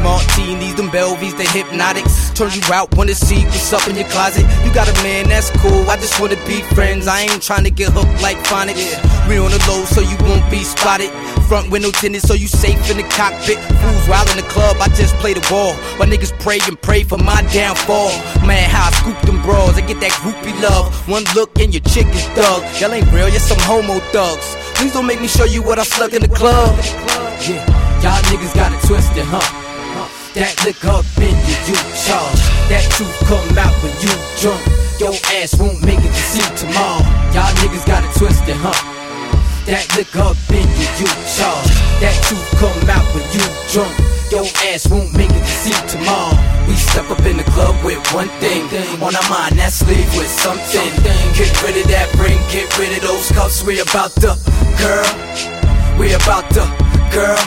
S28: them Belvies, the hypnotics. Turn you out, wanna see what's up in your closet. You got a man, that's cool. I just wanna be friends. I ain't trying to get hooked like phonics. We on the low, so you won't be spotted. Front window tinted, so you safe in the cockpit. Fools wild in the club, I just play the ball. My niggas pray and pray for my downfall. Man, how I scoop them bras, I get that groupie love. One look and your chick is thug. Y'all ain't real, you're some homo thugs. Please don't make me show you what I slug in the club.
S1: Yeah, y'all niggas got it twisted, huh? That lick up in you, charge. That truth come out when you drunk. Your ass won't make it to see tomorrow. Y'all niggas got it twisted, huh? That lick up in you, you charge. That truth come out when you drunk. Your ass won't make it to see tomorrow. We step up in the club with one thing on our mind, that's leave with something. Get rid of that ring, get rid of those cuffs. We about to, girl. We about to, girl.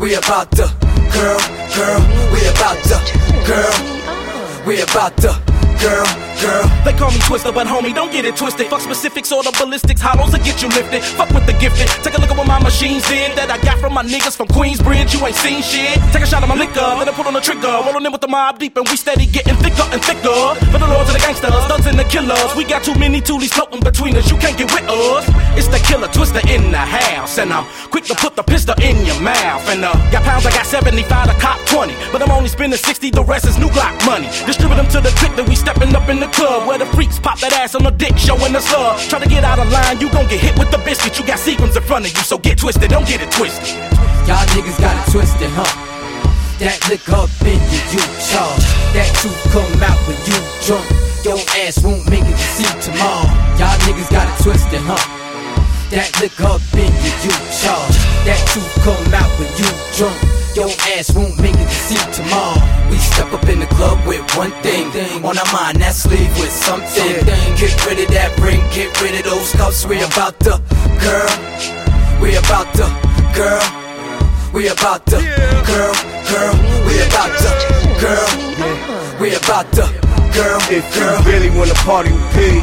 S1: We about to, girl, girl. We about to, girl. We about to, girl, girl.
S5: They call me Twista, but homie, don't get it twisted. Fuck specifics or the ballistics, hollows will get you lifted. Fuck with the gifted. Take a look at what my machines did that I got from my niggas from Queensbridge. You ain't seen shit. Take a shot of my liquor, then I put on the trigger. Rolling in with the Mobb Deep, and we steady getting thicker and thicker. For the lords of the gangsters, thugs and the killers. We got too many toolies floating between us. You can't get with us. It's the killer Twista in the house, and I'm quick to put the pistol in your mouth. And uh, got pounds, I got 75 to cop 20, but I'm only spending 60. The rest is new Glock money. Distribute them to the click that we stepping up in the club where the freaks pop that ass on the dick, showing us love. Try to get out of line, you gon' get hit with the biscuit. You got sequins in front of you, so get twisted, don't get it twisted.
S1: Y'all niggas got it twisted, huh? That lick up in you, you charge. That truth come out when you drunk. Your ass won't make it to see tomorrow. Y'all niggas got it twisted, huh? That lick up in you, you charge. That truth come out when you drunk. Your ass won't make it to see tomorrow. We step up in the club with one thing on our mind, that's leave with something. Get rid of that ring, get rid of those cuffs. We about to, girl. We about to, girl. We about to, girl, girl. We about to, girl. We about to, girl,
S3: If
S1: girl.
S3: you really wanna party with P,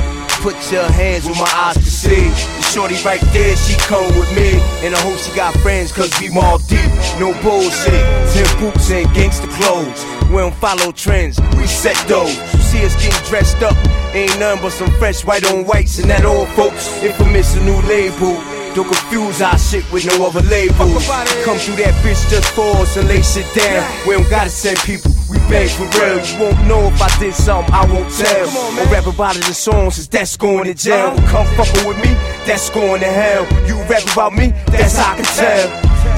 S3: put your hands where my eyes can see. The shorty right there, she come with me. And I hope she got friends, cause we all deep. No bullshit. Ten boots and gangster clothes. We don't follow trends, we set those. You see us getting dressed up. Ain't nothing but some fresh white on whites and that old folks. Infamous a new label. Don't confuse our shit with no other labels. Come through that bitch just for us and lay shit down. We don't gotta send people, we bang for real. You won't know if I did something I won't tell. Or rap about it in songs, that's going to jail. Uh-huh. Come fucking with me, that's going to hell. You rap about me, that's how I can tell.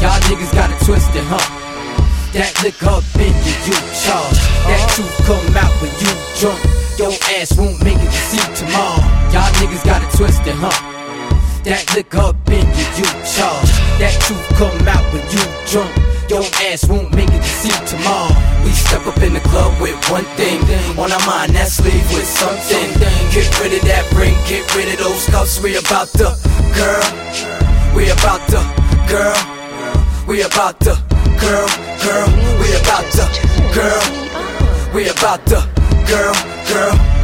S1: Y'all niggas got it twisted, huh? That lick up in you, you charge. That uh-huh. truth come out when you drunk. Your ass won't make it to see tomorrow. Y'all niggas got it twisted, huh? That lick up in you, you charge. That truth come out when you drunk. Your ass won't make it to see tomorrow. We step up in the club with one thing on our mind, that's leave with something. Get rid of that ring, get rid of those cuffs. We about to, girl. We about to, girl. We about to, girl, girl. We about to, girl. We about to, girl, girl.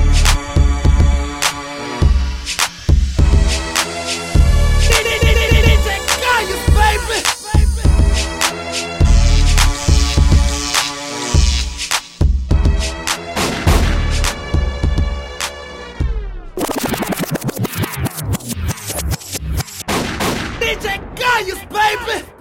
S1: Lions, baby!